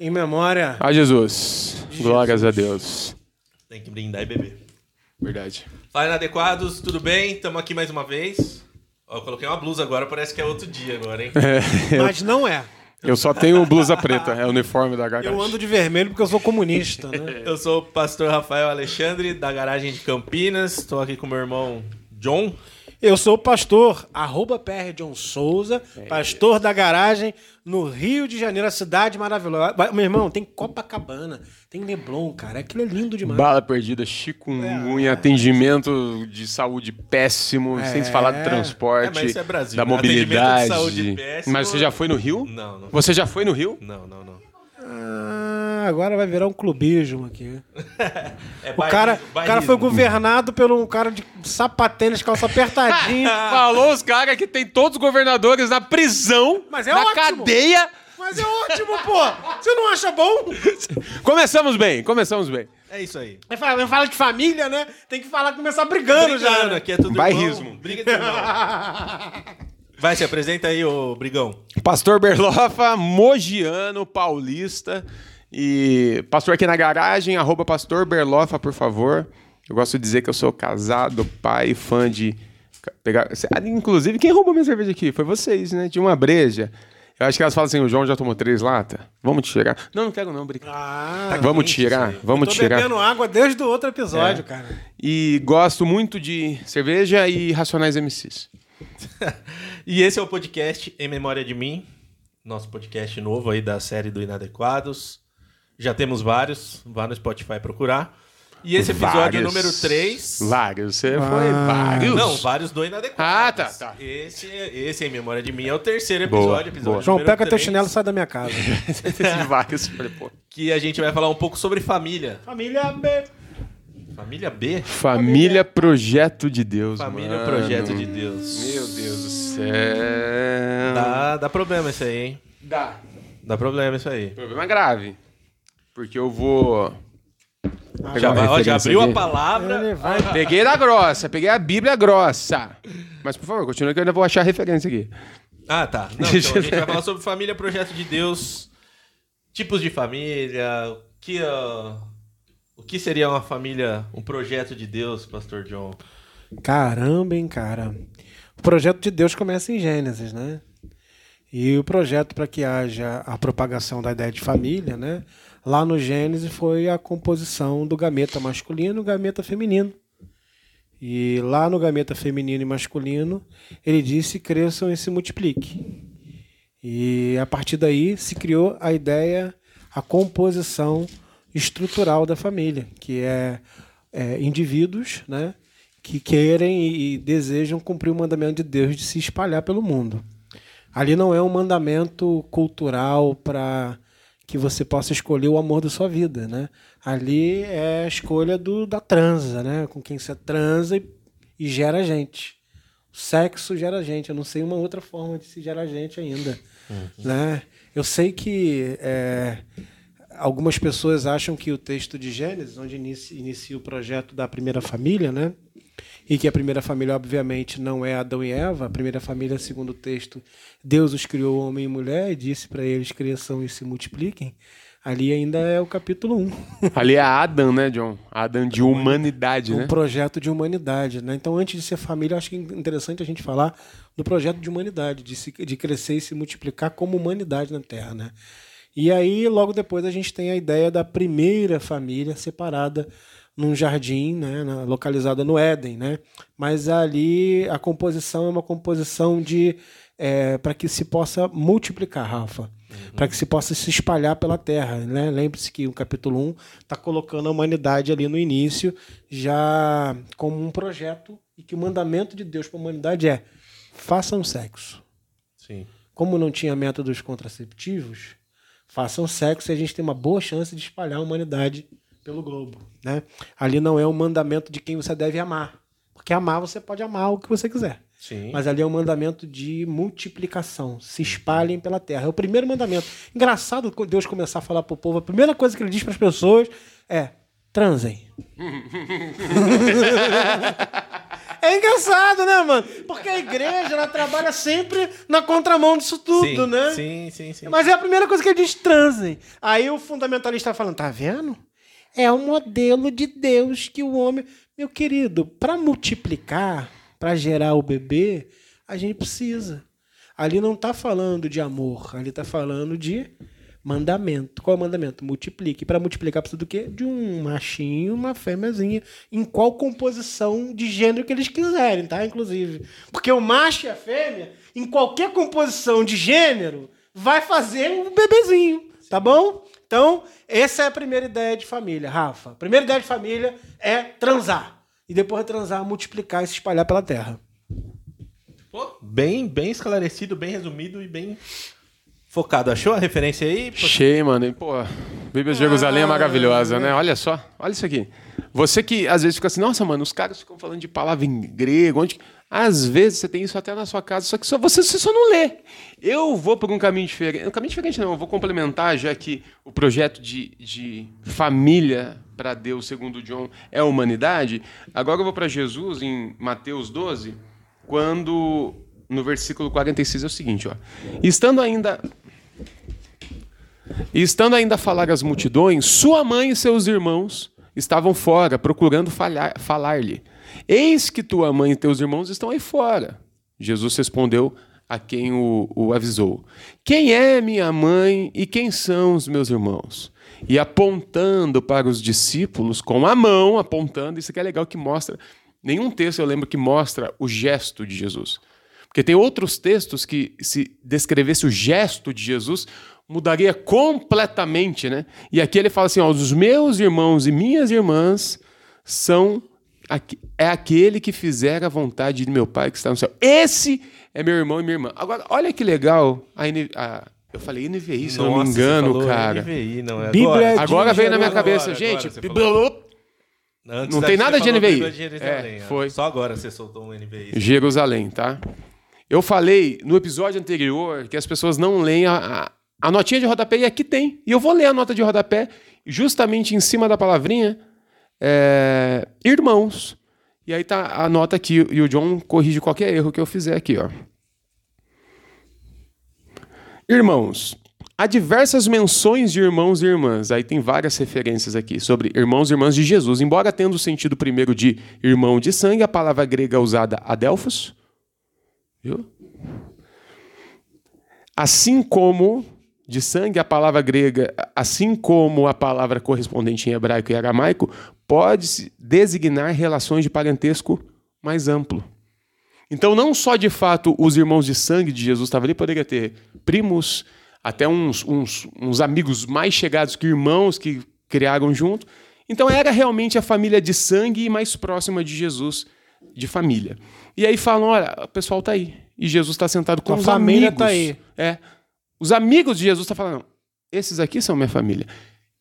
Em memória. A Jesus. Glórias a Deus. Tem que brindar e beber. Verdade. Fala, inadequados, tudo bem? Estamos aqui mais uma vez. Ó, eu coloquei uma blusa agora, parece que é outro dia agora, hein? Mas não é. Eu só tenho blusa preta, é o uniforme da garagem. Eu ando de vermelho porque eu sou comunista, né? Eu sou o pastor Rafael Alexandre, da garagem de Campinas. Estou aqui com meu irmão John. Eu sou o pastor, arroba PR John Souza, pastor da garagem no Rio de Janeiro, a cidade maravilhosa. Meu irmão, tem Copacabana, tem Leblon, cara. Aquilo é lindo demais. Bala perdida, chikungunya, atendimento de saúde péssimo, sem se falar do É, transporte, mas isso é Brasil, da né? Atendimento de mobilidade. saúde péssimo- Mas você já foi no Rio? Não, não. Você já foi no Rio? Não, não, não. Ah, agora vai virar um clubismo aqui. É O cara, o cara foi governado por um cara de sapatênis, calça apertadinha. Falou os caras que tem todos os governadores na prisão, Mas é na ótimo. cadeia. Mas é ótimo, pô! Você não acha bom? Começamos bem, começamos bem. É isso aí. Aí fala, fala de família, né? Tem que falar, começar brigando, já. Né? aqui é tudo Bairrismo. irmão. Briga de irmão. Vai, se apresenta aí, ô Brigão. Pastor Berlofa, mogiano, paulista. E pastor aqui na garagem, arroba pastor Berlofa, por favor. Eu gosto de dizer que eu sou casado, pai, fã de. Pegar... Ah, Inclusive, quem roubou minha cerveja aqui? Foi vocês, né? De uma breja. Eu acho que elas falam assim: o João já tomou três latas. Vamos tirar. Não, não quero, não, brinca. Ah, Vamos quente tirar, vamos tô tirar. bebendo água desde o outro episódio, É. cara. E gosto muito de cerveja e Racionais MCs. E esse é o podcast Em Memória de Mim, nosso podcast novo aí da série do Inadequados. Já temos vários, vá no Spotify procurar. E esse episódio Vários. número 3. Vários, você foi vários. Não, vários do Inadequados. Ah, tá, tá. Esse, esse Em Memória de Mim é o terceiro Boa, episódio. episódio boa. João, pega teu três, chinelo e sai da minha casa. vários. Que a gente vai falar um pouco sobre família. Família B. Família B? Família Projeto de Deus, Família mano. Projeto de Deus. Meu Deus do céu. Dá, dá problema isso aí, hein? Dá. Dá problema isso aí. Problema grave. Porque eu vou... pegar Já, vai- ó, já abriu aqui. a palavra. Peguei da grossa, peguei a Bíblia grossa. Mas, por favor, continua que eu ainda vou achar a referência aqui. Ah, tá. Não, então, a gente vai falar sobre família, projeto de Deus, tipos de família, o que, ah, o que seria uma família, um projeto de Deus, Pastor John? Caramba, hein, cara. O projeto de Deus começa em Gênesis, né? E o projeto para que haja a propagação da ideia de família, né? Lá no Gênesis foi a composição do gameta masculino e gameta feminino. E lá no gameta feminino e masculino, ele disse: cresçam e se multipliquem. E a partir daí se criou a ideia, a composição estrutural da família, que é, é, indivíduos né, que querem e, e desejam cumprir o mandamento de Deus de se espalhar pelo mundo. Ali não é um mandamento cultural para que você possa escolher o amor da sua vida, né? Ali é a escolha do, da transa, né? Com quem você transa e, e gera gente. O sexo gera gente. Eu não sei uma outra forma de se gerar gente ainda, né? Eu sei que é, algumas pessoas acham que o texto de Gênesis, onde inicia, inicia o projeto da primeira família, né? E que a primeira família, obviamente, não é Adão e Eva. A primeira família, segundo o texto, Deus os criou homem e mulher e disse para eles: cresçam e se multipliquem. Ali ainda é o capítulo 1. Ali é Adam, né, John? Adam de humanidade, um né? projeto de humanidade. Né? Então, antes de ser família, acho que é interessante a gente falar do projeto de humanidade, de, se, de crescer e se multiplicar como humanidade na Terra. Né? E aí, logo depois, a gente tem a ideia da primeira família separada num jardim, né, na- localizada no Éden, né? Mas ali a composição é uma composição de para que se possa multiplicar, Rafa, para que se possa se espalhar pela Terra, né? Lembre-se que o capítulo 1 está colocando a humanidade ali no início já como um projeto e que o mandamento de Deus para a humanidade é façam sexo. Sim. Como não tinha métodos contraceptivos, façam sexo e a gente tem uma boa chance de espalhar a humanidade pelo globo. Né? Ali não é um mandamento de quem você deve amar. Porque amar, você pode amar o que você quiser. Sim. Mas ali é um mandamento de multiplicação. Se espalhem pela terra. É o primeiro mandamento. Engraçado quando Deus começar a falar pro povo, a primeira coisa que ele diz para as pessoas é: transem. É engraçado, né, mano? Porque a igreja, ela trabalha sempre na contramão disso tudo, sim, né? Sim, sim, sim. Mas é a primeira coisa que eles transem. Aí o fundamentalista tá falando, tá vendo? É o modelo de Deus que o homem. Meu querido, para multiplicar, para gerar o bebê, a gente precisa. Ali não está falando de amor, ali está falando de mandamento. Qual é o mandamento? Multiplique. Para multiplicar precisa do quê? De um machinho, uma fêmeazinha, em qual composição de gênero que eles quiserem, tá? Inclusive. Porque o macho e a fêmea, em qualquer composição de gênero, vai fazer um bebezinho, tá bom? Então, essa é a primeira ideia de família, Rafa. A primeira ideia de família é transar. E depois de transar, multiplicar e se espalhar pela terra. Bem, bem esclarecido, bem resumido e bem focado. Achou a referência aí? Cheio, mano. E, pô, Bíblia de Jerusalém é Ah, maravilhosa, né? Olha só, olha isso aqui. Você que às vezes fica assim, nossa, mano, os caras ficam falando de palavra em grego, onde... Às vezes você tem isso até na sua casa, só que só, você, você só não lê. Eu vou por um caminho diferente. Um caminho diferente não, eu vou complementar, já que o projeto de, de família para Deus, segundo John, é a humanidade. Agora eu vou para Jesus, em Mateus 12, quando no versículo 46 é o seguinte, ó. Estando ainda estando ainda a falar às multidões, sua mãe e seus irmãos estavam fora, procurando falar-lhe. Eis que tua mãe e teus irmãos estão aí fora. Jesus respondeu a quem o, o avisou: Quem é minha mãe e quem são os meus irmãos? E apontando para os discípulos com a mão, apontando, isso aqui é legal que mostra. Nenhum texto eu lembro que mostra o gesto de Jesus. Porque tem outros textos que, se descrevesse o gesto de Jesus, mudaria completamente, né? E aqui ele fala assim: ó, os meus irmãos e minhas irmãs são é aquele que fizer a vontade de meu Pai que está no céu. Esse é meu irmão e minha irmã. Agora, olha que legal. A, a- eu falei NVI, se eu não me engano, cara. NVI, não é Bíblia agora. Agora veio na minha Agora, cabeça, agora gente. não tem nada de NVI. É, ó. foi. Só agora você soltou um NVI. Jerusalém, tá? Eu falei no episódio anterior que as pessoas não leem a, a, a notinha de rodapé e aqui tem. E eu vou ler a nota de rodapé justamente em cima da palavrinha é, irmãos. E aí tá a nota aqui e o John corrige qualquer erro que eu fizer aqui, ó. Irmãos, há diversas menções de irmãos e irmãs. Aí tem várias referências aqui sobre irmãos e irmãs de Jesus. Embora tendo o sentido primeiro de irmão de sangue, a palavra grega usada adelphos, viu? Assim como de sangue, a palavra grega, assim como a palavra correspondente em hebraico e aramaico, pode designar relações de parentesco mais amplo. Então, não só de fato os irmãos de sangue de Jesus estavam ali, poderia ter primos, até uns, uns, uns amigos mais chegados que irmãos que criaram junto. Então, era realmente a família de sangue mais próxima de Jesus, de família. E aí falam: olha, o pessoal está aí. E Jesus está sentado com A os família amigos. tá aí. É. Os amigos de Jesus estão falando: esses aqui são minha família.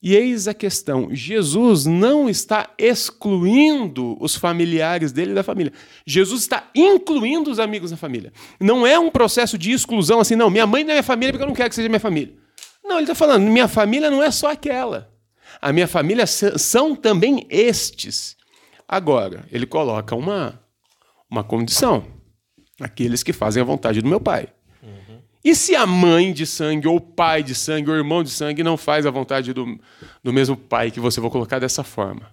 E eis a questão: Jesus não está excluindo os familiares dele da família. Jesus está incluindo os amigos da família. Não é um processo de exclusão assim, não, minha mãe não é minha família porque eu não quero que seja minha família. Não, ele está falando: minha família não é só aquela. A minha família são também estes. Agora, ele coloca uma, uma condição: aqueles que fazem a vontade do meu pai. E se a mãe de sangue, ou o pai de sangue, ou o irmão de sangue não faz a vontade do, do mesmo pai que você vou colocar dessa forma?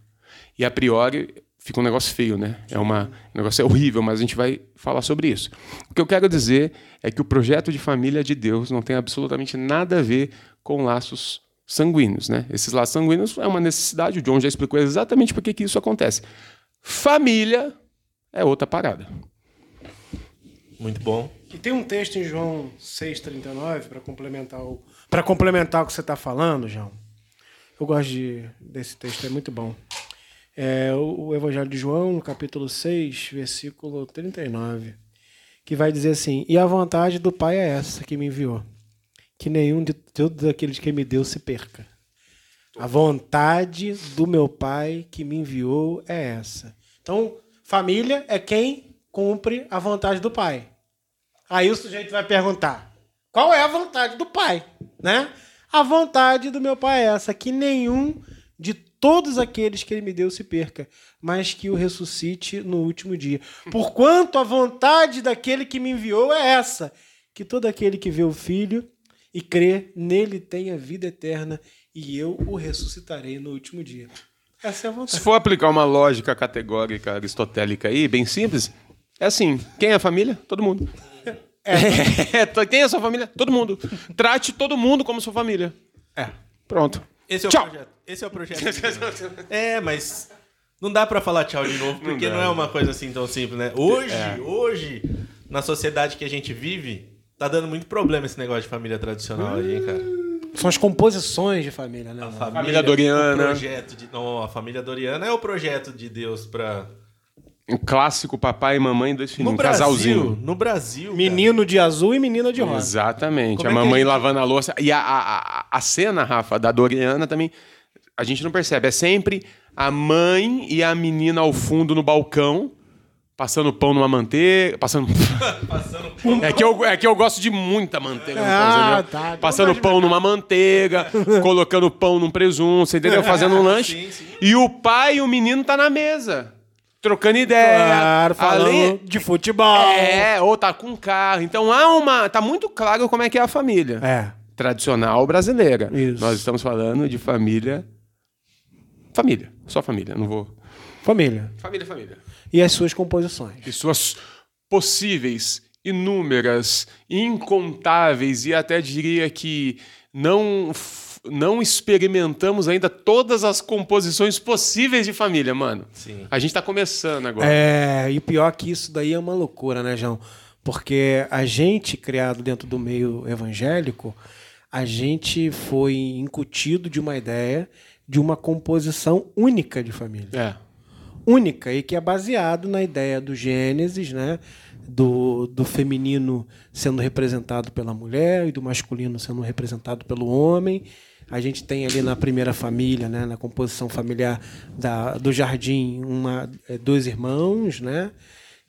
E a priori fica um negócio feio, né? É uma, um negócio horrível, mas a gente vai falar sobre isso. O que eu quero dizer é que o projeto de família de Deus não tem absolutamente nada a ver com laços sanguíneos, né? Esses laços sanguíneos é uma necessidade, o John já explicou exatamente por que que isso acontece. Família é outra parada. Muito bom. E tem um texto em João 6,39 para complementar o para complementar o que você está falando, João. Eu gosto de, desse texto, é muito bom. É o, o Evangelho de João, no capítulo 6, versículo 39, que vai dizer assim: E a vontade do Pai é essa que me enviou, que nenhum de todos aqueles que me deu se perca. A vontade do meu Pai que me enviou é essa. Então, família é quem cumpre a vontade do Pai. Aí o sujeito vai perguntar: qual é a vontade do pai? Né? A vontade do meu pai é essa, que nenhum de todos aqueles que ele me deu se perca, mas que o ressuscite no último dia. Porquanto a vontade daquele que me enviou é essa, que todo aquele que vê o Filho e crê nele tenha vida eterna, e eu o ressuscitarei no último dia. Essa é a Se vontade. for aplicar uma lógica categórica aristotélica aí, bem simples, é assim: quem é a família? Todo mundo. É. to- quem é a sua família? Todo mundo. Trate todo mundo como sua família. É. Pronto. Esse é o Tchau. projeto. Esse é o projeto. é, mas não dá pra falar tchau de novo, porque não, dá. é uma coisa assim tão simples, né? Hoje, hoje, na sociedade que a gente vive, tá dando muito problema esse negócio de família tradicional aí, hein, cara. São as composições de família, né? A mano? Família Doriana. O projeto de, não, a família Doriana é o projeto de Deus pra. Um clássico papai e mamãe, dois filhos, No um Brasil, casalzinho. no Brasil. cara. Menino de azul e menina de rosa. Exatamente. Como a é mamãe gente- lavando a louça. E a, a, a- a cena, Rafa, da Doriana também, a gente não percebe. É sempre a mãe e a menina ao fundo no balcão, passando pão numa manteiga. Passando. Passando pão. É que, eu, é que eu gosto de muita manteiga no Ah, pão, entendeu? tá. Passando pão numa manteiga, colocando pão num presunto, você entendeu? Fazendo um lanche. Sim, sim. E o pai e o menino tá na mesa. Trocando ideia. Claro, falando Além- de futebol. É, ou tá com carro. Então há uma. Tá muito claro como é que é a família. É. Tradicional brasileira. Isso. Nós estamos falando de família. Família. Só família. Não vou. Família. Família, família. E as suas composições. E suas possíveis, inúmeras, incontáveis e até diria que não. Não experimentamos ainda todas as composições possíveis de família, mano. Sim. A gente tá começando agora. É, e pior que isso daí é uma loucura, né, João? Porque a gente, criado dentro do meio evangélico, a gente foi incutido de uma ideia de uma composição única de família. É. única e que é baseado na ideia do Gênesis, né? Do, do feminino sendo representado pela mulher e do masculino sendo representado pelo homem. A gente tem ali na primeira família, né, na composição familiar da, do jardim, uma, é, dois irmãos, né?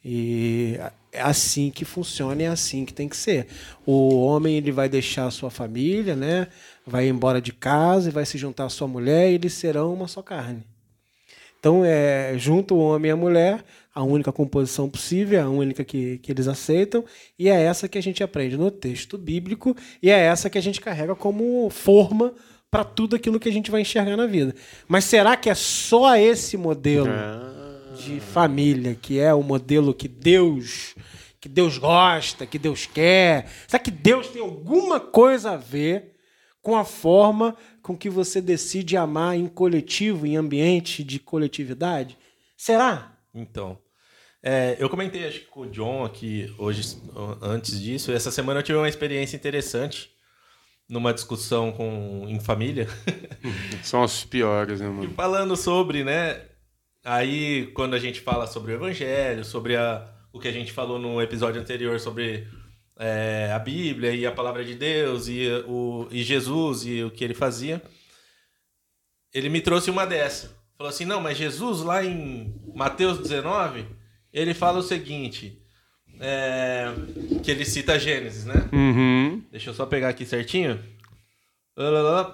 E é assim que funciona, é assim que tem que ser. O homem ele vai deixar a sua família, né? Vai embora de casa e vai se juntar à sua mulher e eles serão uma só carne. Então, é, junto o homem e a mulher, a única composição possível, a única que, que eles aceitam, e é essa que a gente aprende no texto bíblico, e é essa que a gente carrega como forma para tudo aquilo que a gente vai enxergar na vida. Mas será que é só esse modelo de família que é o modelo que Deus que Deus gosta, que Deus quer? Será que Deus tem alguma coisa a ver com a forma com que você decide amar em coletivo, em ambiente de coletividade? Será? Então, é, eu comentei acho que com o John aqui hoje, antes disso. Essa semana eu tive uma experiência interessante numa discussão com, em família. São os piores, né, E mano? falando sobre, né? Aí, quando a gente fala sobre o evangelho, sobre a, o que a gente falou no episódio anterior sobre é, a Bíblia e a palavra de Deus e, o, e Jesus e o que ele fazia, ele me trouxe uma dessa. Falou assim: não, mas Jesus, lá em Mateus 19, ele fala o seguinte: é, que ele cita Gênesis, né? Uhum. Deixa eu só pegar aqui certinho.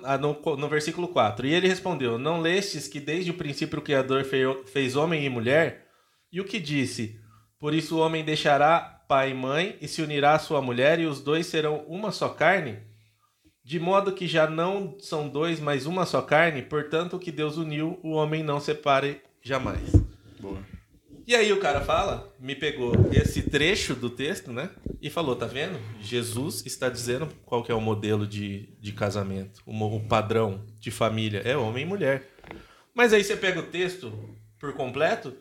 Ah, no, no versículo 4. E ele respondeu: Não lestes que desde o princípio o Criador fe- fez homem e mulher? E o que disse? Por isso o homem deixará pai e mãe e se unirá à sua mulher, e os dois serão uma só carne? De modo que já não são dois, mas uma só carne, portanto o que Deus uniu, o homem não separe jamais. Boa. E aí o cara fala, me pegou esse trecho do texto, né? E falou, tá vendo? Jesus está dizendo qual que é o modelo de, de casamento, o, padrão de família. É homem e mulher. Mas aí você pega o texto por completo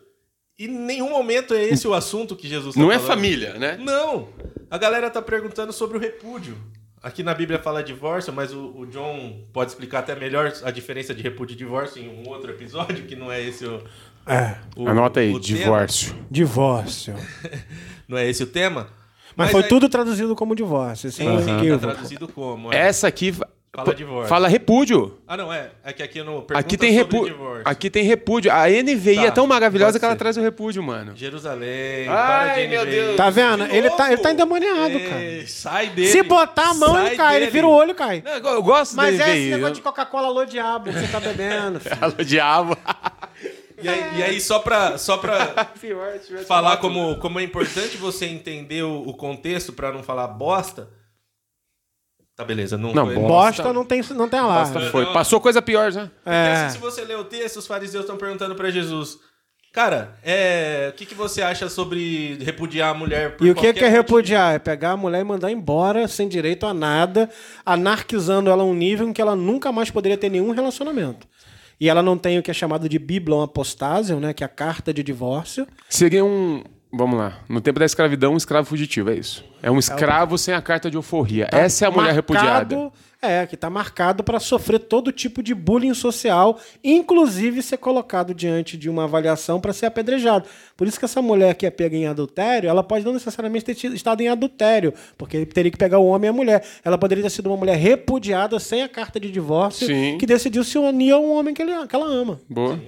e em nenhum momento é esse o assunto que Jesus tá Não é falando. família, né? Não! A galera tá perguntando sobre o repúdio. Aqui na Bíblia fala divórcio, mas o, o John pode explicar até melhor a diferença de repúdio e divórcio em um outro episódio, que não é esse o, É. o Anota aí, o tema. divórcio. Divórcio. Não é esse o tema? Mas, foi aí- tudo traduzido como divórcio. É Sim, sim, tá traduzido como. é. Essa aqui Fala divórcio. Fala repúdio. Ah, não, é. É que aqui no pergunta Aqui tem, divórcio. aqui tem repúdio. A NVI Tá, é tão maravilhosa que ela traz o repúdio, mano. Jerusalém. Ai, para de meu NVI. Deus. Tá vendo? De Ele tá, ele tá endemoniado, Ei, cara. Sai dele. Se botar a mão, Sai ele cai. Ele dele. vira o olho e cai. Não, eu gosto Mas da é esse negócio de Coca-Cola alô diabo que você tá bebendo. Alô, diabo. E aí, e aí, só pra, só pra falar como, como é importante você entender o, o contexto pra não falar bosta. Tá, beleza. Não, Não, foi- bosta. Bosta não tem, não tem alarme. Bosta foi. Passou coisa pior já. Porque É. assim, se você ler o texto, os fariseus estão perguntando pra Jesus. Cara, é, o que, que você acha sobre repudiar a mulher por E o que, que é motivo? repudiar? É pegar a mulher e mandar embora sem direito a nada, anarquizando ela a um nível em que ela nunca mais poderia ter nenhum relacionamento. E ela não tem o que é chamado de Biblon apostásil, né, que é a carta de divórcio. Seria um. Vamos lá. No tempo da escravidão, um escravo fugitivo, é isso. É um escravo sem a carta de euforia. Essa é a mulher repudiada. É, que está marcado para sofrer todo tipo de bullying social, inclusive ser colocado diante de uma avaliação para ser apedrejado. Por isso que essa mulher que é pega em adultério, ela pode não necessariamente ter tido- estado em adultério, porque teria que pegar o homem e a mulher. Ela poderia ter sido uma mulher repudiada sem a carta de divórcio, Sim. que decidiu se unir a um homem que, ele- que ela ama. Boa.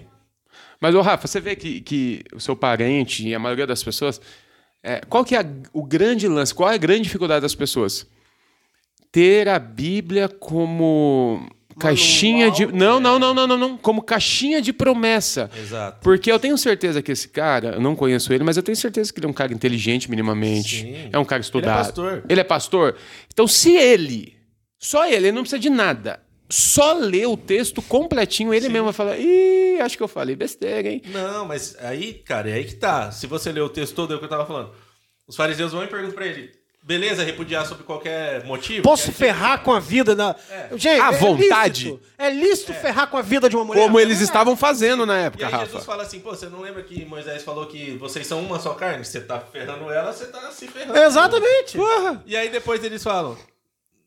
Mas, ô Rafa, você vê que, que o seu parente e a maioria das pessoas. é, qual que é a- o grande lance? Qual é a grande dificuldade das pessoas? Ter a Bíblia como caixinha de. Não, não, não, não, não, não. Como caixinha de promessa. Exato. Porque eu tenho certeza que esse cara, eu não conheço ele, mas eu tenho certeza que ele é um cara inteligente minimamente. Sim. É um cara estudado. pastor. Ele é pastor. Então, se ele, só ele, ele não precisa de nada. Só ler o texto completinho, ele mesmo vai falar: Ih, acho que eu falei besteira, hein? Não, mas aí, cara, é aí que tá. Se você ler o texto todo, é o que eu tava falando. Os fariseus vão e perguntam pra ele: beleza, repudiar sobre qualquer motivo? Posso ferrar com a vida da. Gente, À é vontade. lícito. É lícito ferrar com a vida de uma mulher. Como eles É. estavam fazendo na E época, aí Rafa. Jesus fala assim, pô, você não lembra que Moisés falou que vocês são uma só carne? Você tá ferrando ela, você tá se ferrando. Exatamente. E aí depois eles falam.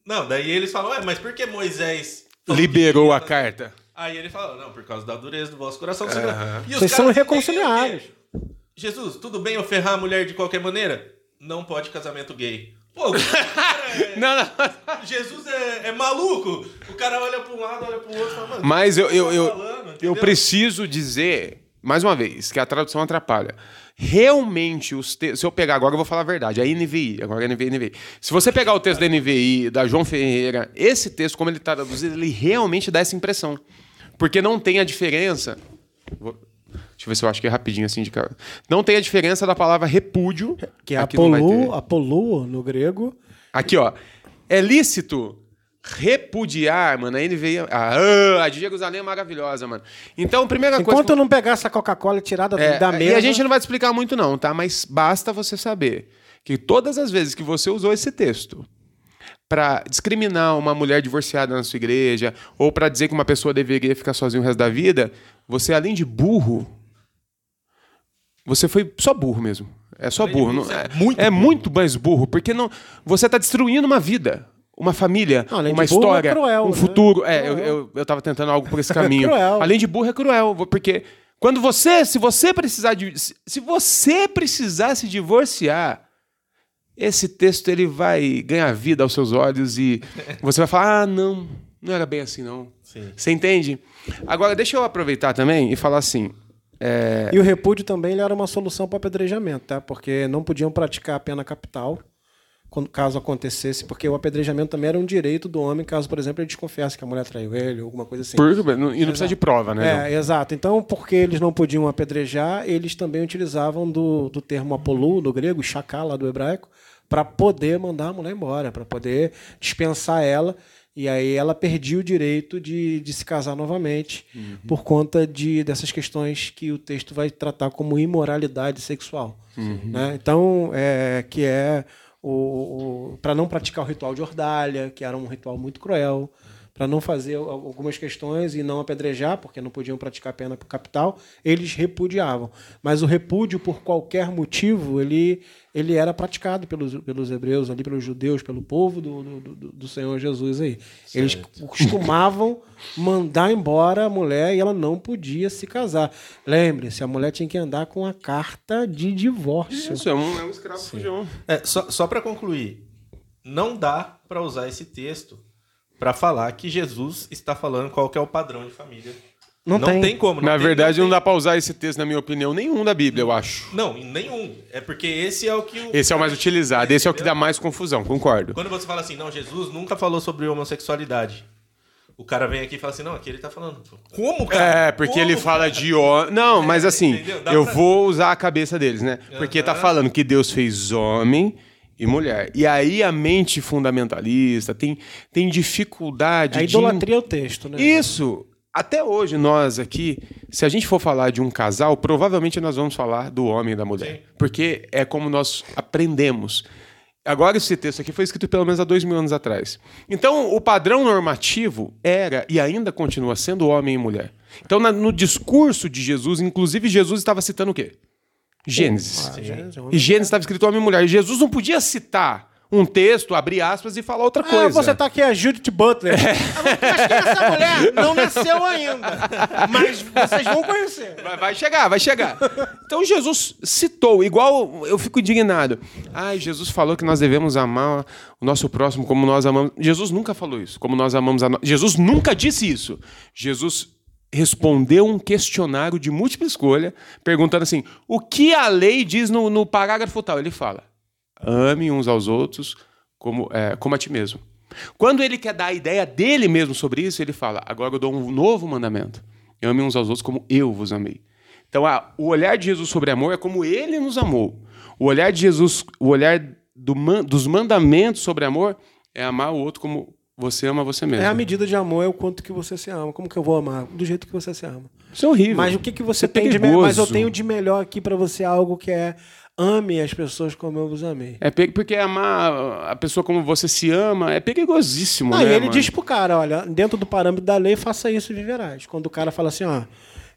Não, daí eles falam, ué, mas por que Moisés Liberou a carta. fazer?" Aí ele fala, não, por causa da dureza do vosso coração. não- E os Vocês são o quê? Jesus, tudo bem eu ferrar a mulher de qualquer maneira? Não pode casamento gay. Pô, o é- Não, não. Jesus é, é maluco. O cara olha pra um lado, olha pro outro e fala, mano, Mas eu, o que eu, tá eu, falando, eu preciso dizer, mais uma vez, que a tradução atrapalha. Realmente, os te... se eu pegar agora, eu vou falar a verdade. A NVI, agora é NVI, NVI. Se você pegar o texto da NVI, da João Ferreira, esse texto, como ele está traduzido, ele realmente dá essa impressão. Porque não tem a diferença. Vou- Deixa eu ver se eu acho que é rapidinho assim de cara. Não tem a diferença da palavra repúdio. Que é apolu, apoluo no grego. Aqui, ó. É lícito repudiar, mano. A NVI. Ah, a de Jerusalém é maravilhosa, mano. Então, a primeira coisa. Enquanto eu não pegar essa Coca-Cola tirada É, da mesa. E a gente não vai te explicar muito, não, tá? Mas basta você saber que todas as vezes que você usou esse texto para discriminar uma mulher divorciada na sua igreja, ou para dizer que uma pessoa deveria ficar sozinha o resto da vida, você, além de burro, você foi só burro mesmo. É só burro. Não, é, muito, é muito mais burro, porque não, você está destruindo uma vida. Uma família, Não, uma é história, cruel, um né? futuro. É, eu, eu, eu tava tentando algo por esse caminho. cruel. Além de burro, é cruel. Porque quando você, se você precisar de. Se você precisar se divorciar, esse texto ele vai ganhar vida aos seus olhos e você vai falar: ah, não, não era bem assim, não. Sim. Você entende? Agora, deixa eu aproveitar também e falar assim. é, E o repúdio também era uma solução para apedrejamento, tá? Porque não podiam praticar a pena capital quando, caso acontecesse, porque o apedrejamento também era um direito do homem, caso, por exemplo, ele desconfiasse que a mulher traiu ele, ou alguma coisa assim. por- e não precisa de prova, né? É, exato. Então, porque eles não podiam apedrejar, eles também utilizavam do, do termo apolu, do grego, chacal, lá do hebraico, para poder mandar a mulher embora, para poder dispensar ela. E aí ela perdia o direito de, de se casar novamente por conta de, dessas questões que o texto vai tratar como imoralidade sexual. Né? Então, é, que é para não praticar o ritual de ordalha, que era um ritual muito cruel, para não fazer al- algumas questões e não apedrejar, porque não podiam praticar pena capital, eles repudiavam. Mas o repúdio, por qualquer motivo, ele, ele era praticado pelos, pelos hebreus, ali pelos judeus, pelo povo do, do, do- do Senhor Jesus aí. Eles costumavam mandar embora a mulher e ela não podia se casar. Lembre-se, a mulher tinha que andar com a carta de divórcio. Isso é um, é um escravo fujão. É, só, só para concluir, não dá para usar esse texto pra falar que Jesus está falando qual que é o padrão de família. Não tem. como. não Na tem- verdade, não tem- dá pra usar esse texto, na minha opinião, nenhum da Bíblia, eu acho. Não, nenhum. É porque esse é o que o. Esse é o mais utilizado, esse é o que dá mais confusão, concordo. Quando você fala assim, não, Jesus nunca falou sobre homossexualidade. O cara vem aqui e fala assim, não, aqui ele tá falando. Como, cara? É, porque Como, ele fala cara? de homem. Não, mas assim, entendeu? Dá eu pra- vou usar a cabeça deles, né? Porque tá Aham. falando que Deus fez homem e mulher. E aí a mente fundamentalista tem, tem dificuldade A de. idolatria é o texto, né? Isso. Até hoje, nós aqui, se a gente for falar de um casal, provavelmente nós vamos falar do homem e da mulher. Porque é como nós aprendemos. Agora, esse texto aqui foi escrito pelo menos há dois mil anos atrás. Então, o padrão normativo era e ainda continua sendo homem e mulher. Então, na- no discurso de Jesus, inclusive, Jesus estava citando o quê? Gênesis. Ah, E Gênesis estava escrito homem e mulher. E Jesus não podia citar um texto, abrir aspas e falar outra Ah, coisa. você tá aqui a Judith Butler. Mas quem é essa mulher? Não nasceu ainda. Mas vocês vão conhecer. Vai, vai chegar, vai chegar. Então Jesus citou, igual eu fico indignado. Ai, Jesus falou que nós devemos amar o nosso próximo como nós amamos. Jesus nunca falou isso, como nós amamos a nós. Jesus nunca disse isso. Jesus respondeu um questionário de múltipla escolha, perguntando assim: o que a lei diz no, no parágrafo tal? Ele fala: ame uns aos outros como, é, como a ti mesmo. Quando ele quer dar a ideia dele mesmo sobre isso, ele fala: agora eu dou um novo mandamento. Ame uns aos outros como eu vos amei. Então, a- o olhar de Jesus sobre amor é como ele nos amou. O olhar de Jesus, o olhar do dos mandamentos sobre amor é amar o outro como você ama você mesmo. É a medida de amor, é o quanto que você se ama. Como que eu vou amar? Do jeito que você se ama. Isso é horrível. Mas o que, que você É tem de melhor? Mas eu tenho de melhor aqui pra você algo que é ame as pessoas como eu vos amei. É porque amar a pessoa como você se ama é perigosíssimo, Não, né? e ele mano? diz pro cara, olha, dentro do parâmetro da lei, faça isso e viverás. Quando o cara fala assim, ó,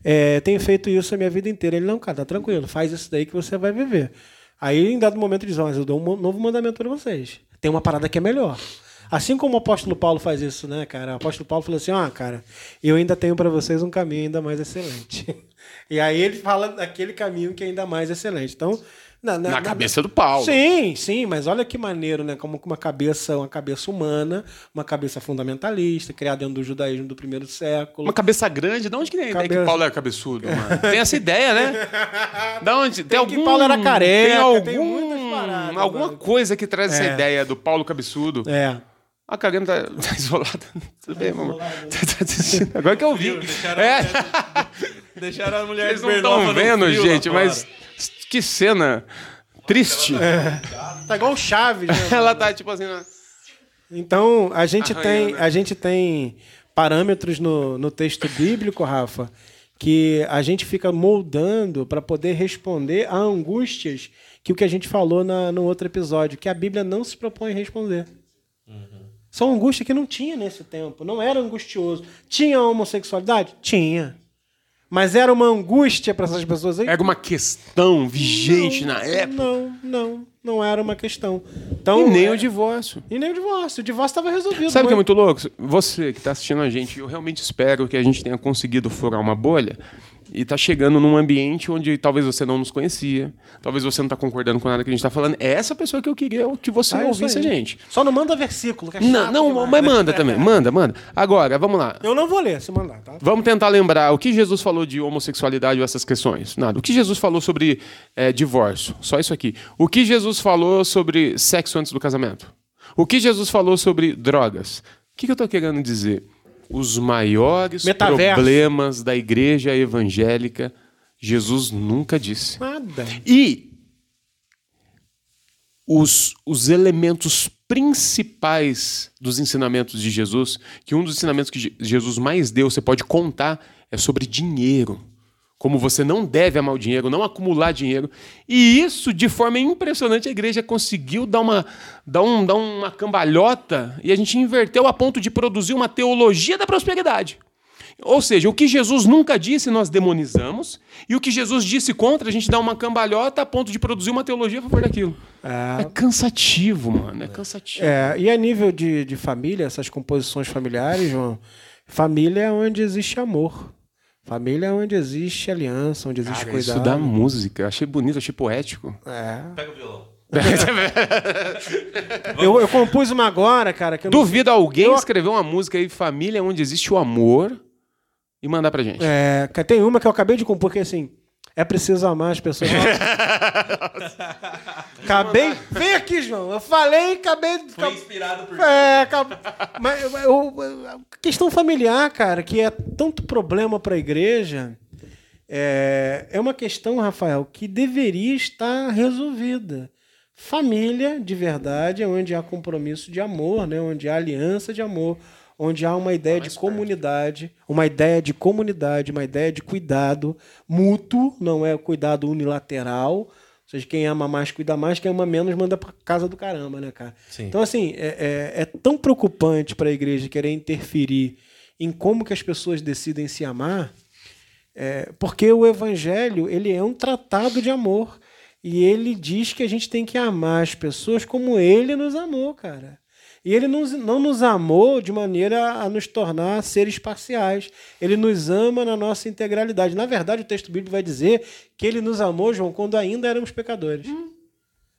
é, tenho feito isso a minha vida inteira. Ele, não, cara, tá tranquilo, faz isso daí que você vai viver. Aí, em dado momento, ele diz, ó, mas eu dou um novo mandamento para vocês. Tem uma parada que é melhor. Assim como o apóstolo Paulo faz isso, né, cara? O apóstolo Paulo falou assim, ó, cara, eu ainda tenho para vocês um caminho ainda mais excelente. e aí ele fala daquele caminho que é ainda mais excelente. Então, na, na- Na na- cabeça do Paulo. Sim, sim, mas olha que maneiro, né? Como uma cabeça, uma cabeça humana, uma cabeça fundamentalista, criada dentro do judaísmo do primeiro século. Uma cabeça grande, de onde que tem ideia Cabeça- que Paulo era cabeçudo, mano? Tem essa ideia, né? Da onde? Tem, que algum, Paulo era careca, tem algum, tem muitas paradas, alguma mano. coisa que traz essa É. ideia do Paulo cabeçudo. É. A Cagando tá, tá isolada. Tudo bem, amor? Tá, tá. Agora que eu vi. Deixaram, É. a mulher, deixaram a mulher Vocês não estão vendo, frio gente, mas que cena triste. Tá igual o Chaves, né? Ela tá tipo assim. né? Então, a gente Arranhando, tem, né? a gente tem parâmetros no, no texto bíblico, Rafa, que a gente fica moldando para poder responder a angústias que o que a gente falou na, no outro episódio, que a Bíblia não se propõe a responder. São angústias que não tinha nesse tempo, não era angustioso. Tinha homossexualidade? Tinha. Mas era uma angústia para essas pessoas aí? Era uma questão vigente Não, na época. Não, não, não era uma questão. Então, E nem é- o divórcio. E nem o divórcio. O divórcio estava resolvido. Sabe o que é Mas- muito louco? Você que está assistindo a gente, eu realmente espero que a gente tenha conseguido furar uma bolha e tá chegando num ambiente onde talvez você não nos conhecia, talvez você não tá concordando com nada que a gente tá falando. É essa pessoa que eu queria que você Ah, isso ouvisse a gente. Só não manda versículo, que é Não, não demais. mas manda também, manda, manda. Agora, vamos lá. Eu não vou ler se mandar, tá? Vamos tentar lembrar o que Jesus falou de homossexualidade ou essas questões. Nada. O que Jesus falou sobre é, divórcio? Só isso aqui. O que Jesus falou sobre sexo antes do casamento? O que Jesus falou sobre drogas? O que, que eu estou querendo dizer? Os maiores Metaverso. problemas da igreja evangélica, Jesus nunca disse. Nada. E os, os elementos principais dos ensinamentos de Jesus, que um dos ensinamentos que Je- Jesus mais deu, você pode contar, é sobre dinheiro. Como você não deve amar o dinheiro, não acumular dinheiro. E isso, de forma impressionante, a igreja conseguiu dar uma, dar um, dar uma cambalhota e a gente inverteu a ponto de produzir uma teologia da prosperidade. Ou seja, o que Jesus nunca disse, nós demonizamos, e o que Jesus disse contra, a gente dá uma cambalhota a ponto de produzir uma teologia a favor daquilo. É cansativo, mano. É cansativo. É, e a nível de, de família, essas composições familiares, João, família é onde existe amor. Família é onde existe aliança, onde existe Cara, cuidado. isso da música. Achei bonito, achei poético. É. Pega o violão. eu, eu compus uma agora, cara. Que eu não- Duvido alguém Eu- escrever uma música aí, família, onde existe o amor, e mandar pra gente. É, tem uma que eu acabei de compor, que assim. É preciso amar as pessoas. acabei. Vem aqui, João. Eu falei, acabei. Foi inspirado por. É, acab- mas eu- eu- a questão familiar, cara, que é tanto problema para a igreja, é, é uma questão, Rafael, que deveria estar resolvida. Família, de verdade, é onde há compromisso de amor, né? onde há aliança de amor, onde há uma ideia de comunidade, uma ideia de comunidade, uma ideia de cuidado mútuo, não é cuidado unilateral. Ou seja, quem ama mais cuida mais, quem ama menos manda pra casa do caramba, né, cara? Sim. Então, assim, é, é- é tão preocupante para a igreja querer interferir em como que as pessoas decidem se amar, é, porque o evangelho ele é um tratado de amor e ele diz que a gente tem que amar as pessoas como ele nos amou, cara. E ele nos- não nos amou de maneira a nos tornar seres parciais. Ele nos ama na nossa integralidade. Na verdade, o texto bíblico vai dizer que ele nos amou, João, quando ainda éramos pecadores.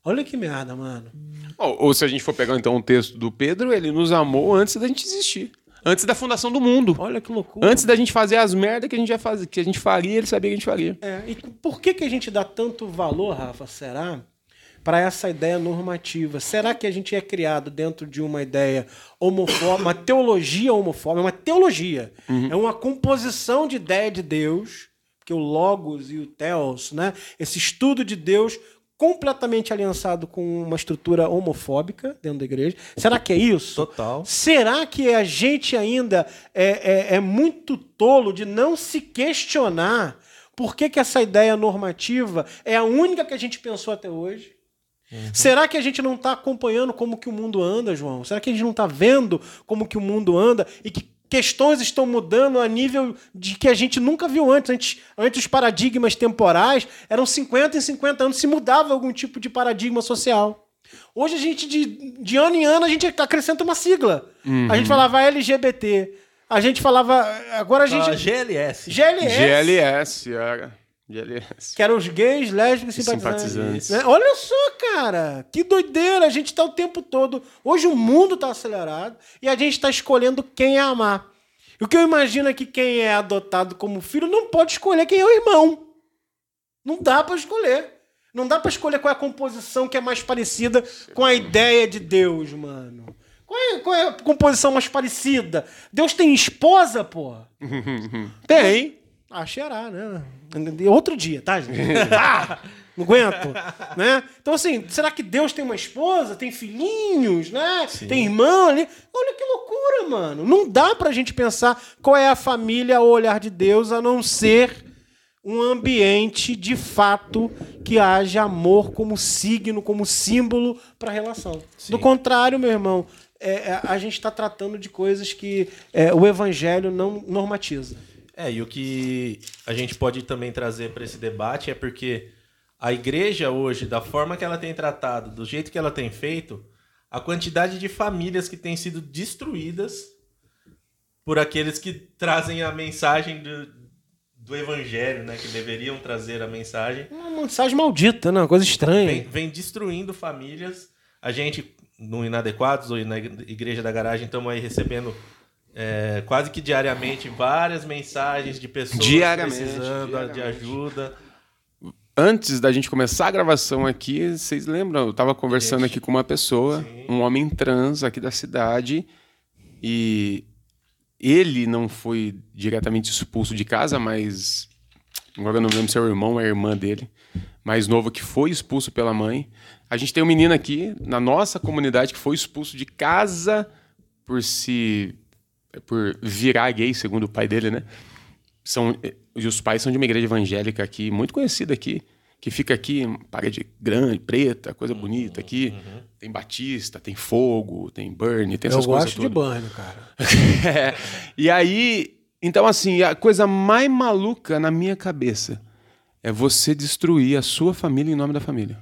Olha que merda, mano. Ou, ou se a gente for pegar então o texto do Pedro, ele nos amou antes da gente existir. Antes da fundação do mundo. Olha que loucura. Antes da gente fazer as merdas que a gente que a gente faria, ele sabia que a gente faria. É, e por que, que a gente dá tanto valor, Rafa, será, para essa ideia normativa? Será que a gente é criado dentro de uma ideia homofóbica, uma teologia homofóbica, uma teologia? É uma composição de ideia de Deus, que o Logos e o Theos, né? esse estudo de Deus completamente aliançado com uma estrutura homofóbica dentro da igreja. Será que é isso? Total. Será que a gente ainda é, é- é muito tolo de não se questionar por que, que essa ideia normativa é a única que a gente pensou até hoje? Será que a gente não está acompanhando como que o mundo anda, João? Será que a gente não está vendo como que o mundo anda e que questões estão mudando a nível de que a gente nunca viu antes? Antes, antes os paradigmas temporais eram 50 em 50 anos, se mudava algum tipo de paradigma social. Hoje a gente, de, de ano em ano, a gente acrescenta uma sigla. A gente falava LGBT. A gente falava. Agora a gente. Ah, GLS. GLS. GLS, era. GLS. Que eram os gays, lésbicos e simpatizantes. simpatizantes. Né? Olha só, cara. Que doideira. A gente tá o tempo todo. Hoje o mundo tá acelerado e a gente tá escolhendo quem é amar. E o que eu imagino é que quem é adotado como filho não pode escolher quem é o irmão. Não dá pra escolher. Não dá pra escolher qual é a composição que é mais parecida com a ideia de Deus, mano. Qual é, qual é a composição mais parecida? Deus tem esposa, porra? Tem. Ah, cheirar, né? Outro dia, tá, gente? Ah, não aguento, né? Então, assim, será que Deus tem uma esposa? Tem filhinhos, né? Tem irmão ali? Olha que loucura, mano. Não dá pra gente pensar qual é a família ao olhar de Deus, a não ser um ambiente, de fato, que haja amor como signo, como símbolo para a relação. Do contrário, meu irmão, é, é, a gente está tratando de coisas que é, o evangelho não normatiza. É, e o que a gente pode também trazer para esse debate é porque a igreja hoje, da forma que ela tem tratado, do jeito que ela tem feito, a quantidade de famílias que têm sido destruídas por aqueles que trazem a mensagem do, do evangelho, né? Que deveriam trazer a mensagem. Uma mensagem maldita, né? Uma coisa estranha. Vem, vem destruindo famílias. A gente, no Inadequados ou na Igreja da Garagem, estamos aí recebendo é, quase que diariamente várias mensagens de pessoas Diariamente, precisando de diariamente. ajuda. Antes da gente começar a gravação aqui, vocês lembram? Eu tava conversando aqui com uma pessoa, um homem trans aqui da cidade, e ele não foi diretamente expulso de casa, mas agora eu não lembro se é o irmão ou a irmã dele, mais novo que foi expulso pela mãe. A gente tem um menino aqui na nossa comunidade que foi expulso de casa por se por virar gay, segundo o pai dele, né? São, e os pais são de uma igreja evangélica aqui, muito conhecida aqui, que fica aqui, parede grande, preta, coisa bonita aqui. Tem Batista, tem Fogo, tem Burn, tem Eu essas coisas gosto de banho, cara. É. E aí, então assim, a coisa mais maluca na minha cabeça é você destruir a sua família em nome da família.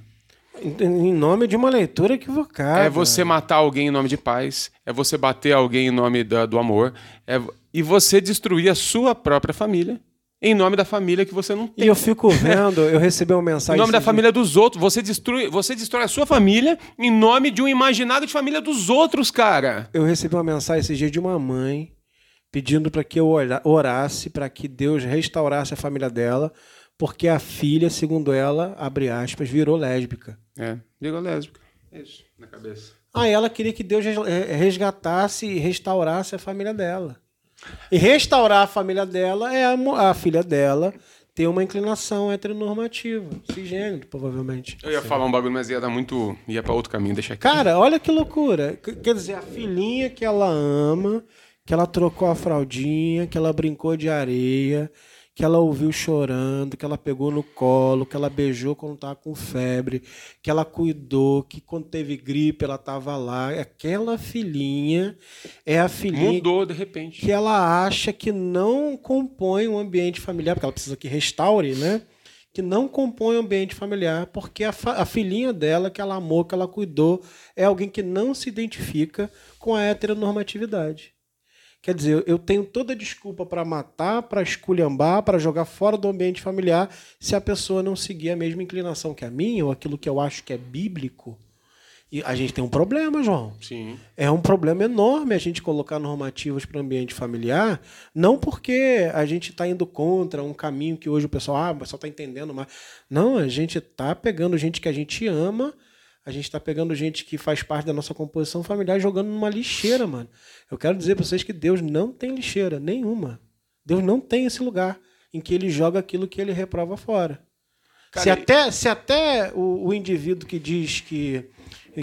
Em nome de uma leitura equivocada. É você matar alguém em nome de paz, é você bater alguém em nome da- do amor, é, e você destruir a sua própria família em nome da família que você não tem. E eu fico vendo, eu recebi uma mensagem. Em nome da família dos outros. Você destrói, você destrói a sua família em nome de um imaginário de família dos outros, cara. Eu recebi uma mensagem esse dia de uma mãe pedindo para que eu ora- orasse para que Deus restaurasse a família dela, porque a filha, segundo ela, abre aspas, virou lésbica. É, virou lésbica. Isso, na cabeça. Aí ela queria que Deus eh, resgatasse e restaurasse a família dela. E restaurar a família dela é a, a filha dela ter uma inclinação heteronormativa, cisgênero, provavelmente. Eu ia falar um bagulho, mas ia dar muito. ia pra outro caminho, deixa aqui. Cara, olha que loucura. Quer dizer, a filhinha que ela ama, que ela trocou a fraldinha, que ela brincou de areia, que ela ouviu chorando, que ela pegou no colo, que ela beijou quando estava com febre, que ela cuidou, que quando teve gripe ela estava lá. Aquela filhinha é a filhinha Mudou de repente. que ela acha que não compõe um ambiente familiar, porque ela precisa que restaure, né? Que não compõe um ambiente familiar, porque a, a filhinha dela, que ela amou, que ela cuidou, é alguém que não se identifica com a heteronormatividade. Quer dizer, eu- tenho toda desculpa para matar, para esculhambar, para jogar fora do ambiente familiar, se a pessoa não seguir a mesma inclinação que a minha, ou aquilo que eu acho que é bíblico. E a gente tem um problema, João. Sim. É um problema enorme a gente colocar normativas para o ambiente familiar, não porque a gente está indo contra um caminho que hoje o pessoal, ah, pessoal está entendendo mais. Não, a gente está pegando gente que a gente ama, a gente está pegando gente que faz parte da nossa composição familiar e jogando numa lixeira, mano. Eu quero dizer para vocês que Deus não tem lixeira nenhuma. Deus não tem esse lugar em que ele joga aquilo que ele reprova fora. Cara, se, até, se até o, o indivíduo que diz que,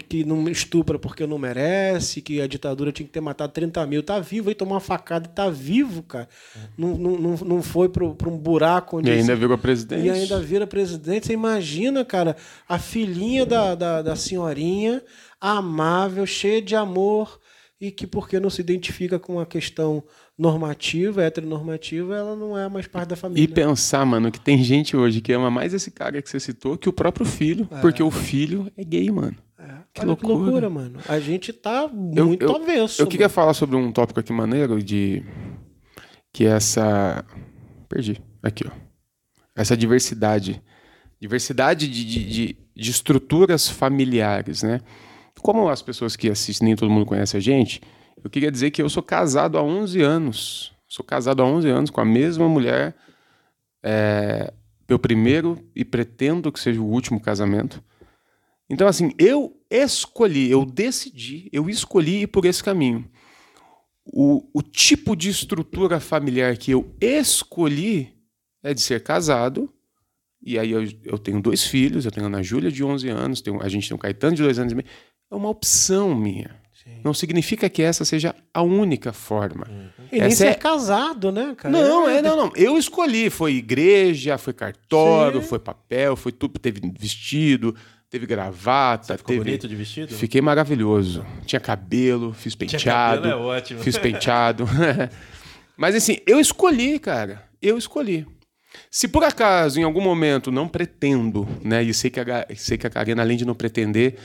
que não estupra porque não merece, que a ditadura tinha que ter matado 30 mil, tá vivo aí, tomou uma facada e tá vivo, cara. Não, não, não, foi para um buraco onde. E ainda virou presidente. e ainda vira presidente. Você imagina, cara, a filhinha da, da, da senhorinha, amável, cheia de amor, e que porque não se identifica com a questão normativa, heteronormativa, ela não é mais parte da E família. pensar, mano, que tem gente hoje que ama mais esse cara que você citou que o próprio filho, porque o filho é gay, mano. Que olha loucura. que loucura, mano. A gente tá Eu- muito eu, avesso. Eu queria mano. falar sobre um tópico aqui maneiro de que é essa perdi aqui, ó. Essa diversidade, diversidade de, de, de, de estruturas familiares, né? Como as pessoas que assistem, nem todo mundo conhece a gente, eu queria dizer que eu sou casado há 11 anos. Sou casado há 11 anos com a mesma mulher. É, meu primeiro e pretendo que seja o último casamento. Então, assim, eu escolhi, eu decidi, eu escolhi ir por esse caminho. O, o tipo de estrutura familiar que eu escolhi é de ser casado. E aí eu, eu tenho dois filhos, eu tenho a Ana Júlia de 11 anos, tenho, a gente tem o Caetano de dois anos e meio. É uma opção minha. Não significa que essa seja a única forma. E nem ser é- casado, né, cara? Não, é, não, não. Eu escolhi. Foi igreja, foi cartório, Sim. foi papel, foi tudo. Teve vestido, teve gravata, Ficou teve. bonito de vestido? Fiquei maravilhoso. Tinha cabelo, fiz Tinha penteado. cabelo, é ótimo. Fiz penteado. Mas assim, eu escolhi, cara. Eu escolhi. Se por acaso, em algum momento, não pretendo, né? E sei que a, sei que a Karina, além de não pretender,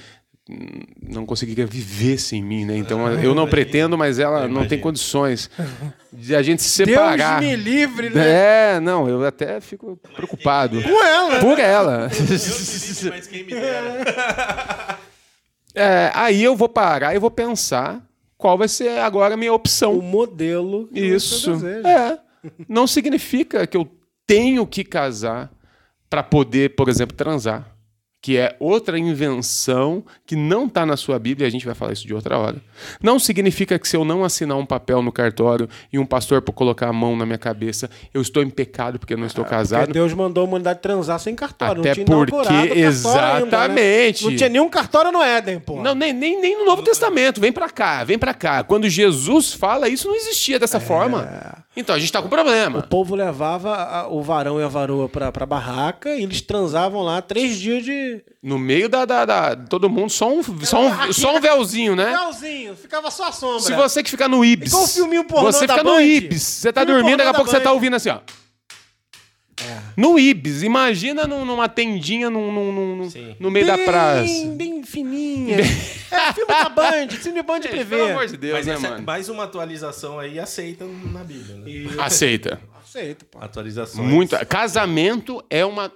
não conseguiria viver sem mim, né? Então eu não pretendo, mas ela não tem imagino. condições de a gente se Deus separar. me livre, né? É, não, eu até fico preocupado. Com ela. Por ela. Eu disse, mas quem me dera. É, aí eu vou parar e vou pensar qual vai ser agora a minha opção. O modelo que Isso. você deseja. É. Não significa que eu tenho que casar para poder, por exemplo, transar. Que é outra invenção que não está na sua Bíblia, e a gente vai falar isso de outra hora. Não significa que se eu não assinar um papel no cartório e um pastor por colocar a mão na minha cabeça, eu estou em pecado porque eu não estou Porque casado. Deus mandou a humanidade transar sem cartório. Até não tinha porque- exatamente. Ainda, né? Não tinha nenhum cartório no Éden, pô. Não, nem, nem, nem no Novo Testamento. Vem pra cá, vem pra cá. Quando Jesus fala, isso não existia dessa forma. Então a gente tá com problema. O povo levava o varão e a varoa pra barraca e eles transavam lá três dias de. No meio da, da, da- todo mundo, só um, só um, só um véuzinho, né? Legalzinho, ficava só a sombra. Se você que fica no Ibis. Igual o filminho pornô Você da fica no Band. Ibis. Você tá dormindo, daqui a pouco da você tá Band. ouvindo assim, ó. No Ibis. Imagina num- numa tendinha num, num- num- no meio da praça. Bem, bem fininha. é filme da Band, filme Band TV. Pelo amor de Deus, Mas né, essa é mano? mais uma atualização aí aceita na Bíblia, né? Aceita. Aceito, pô. Atualizações. Muito. Casamento é uma.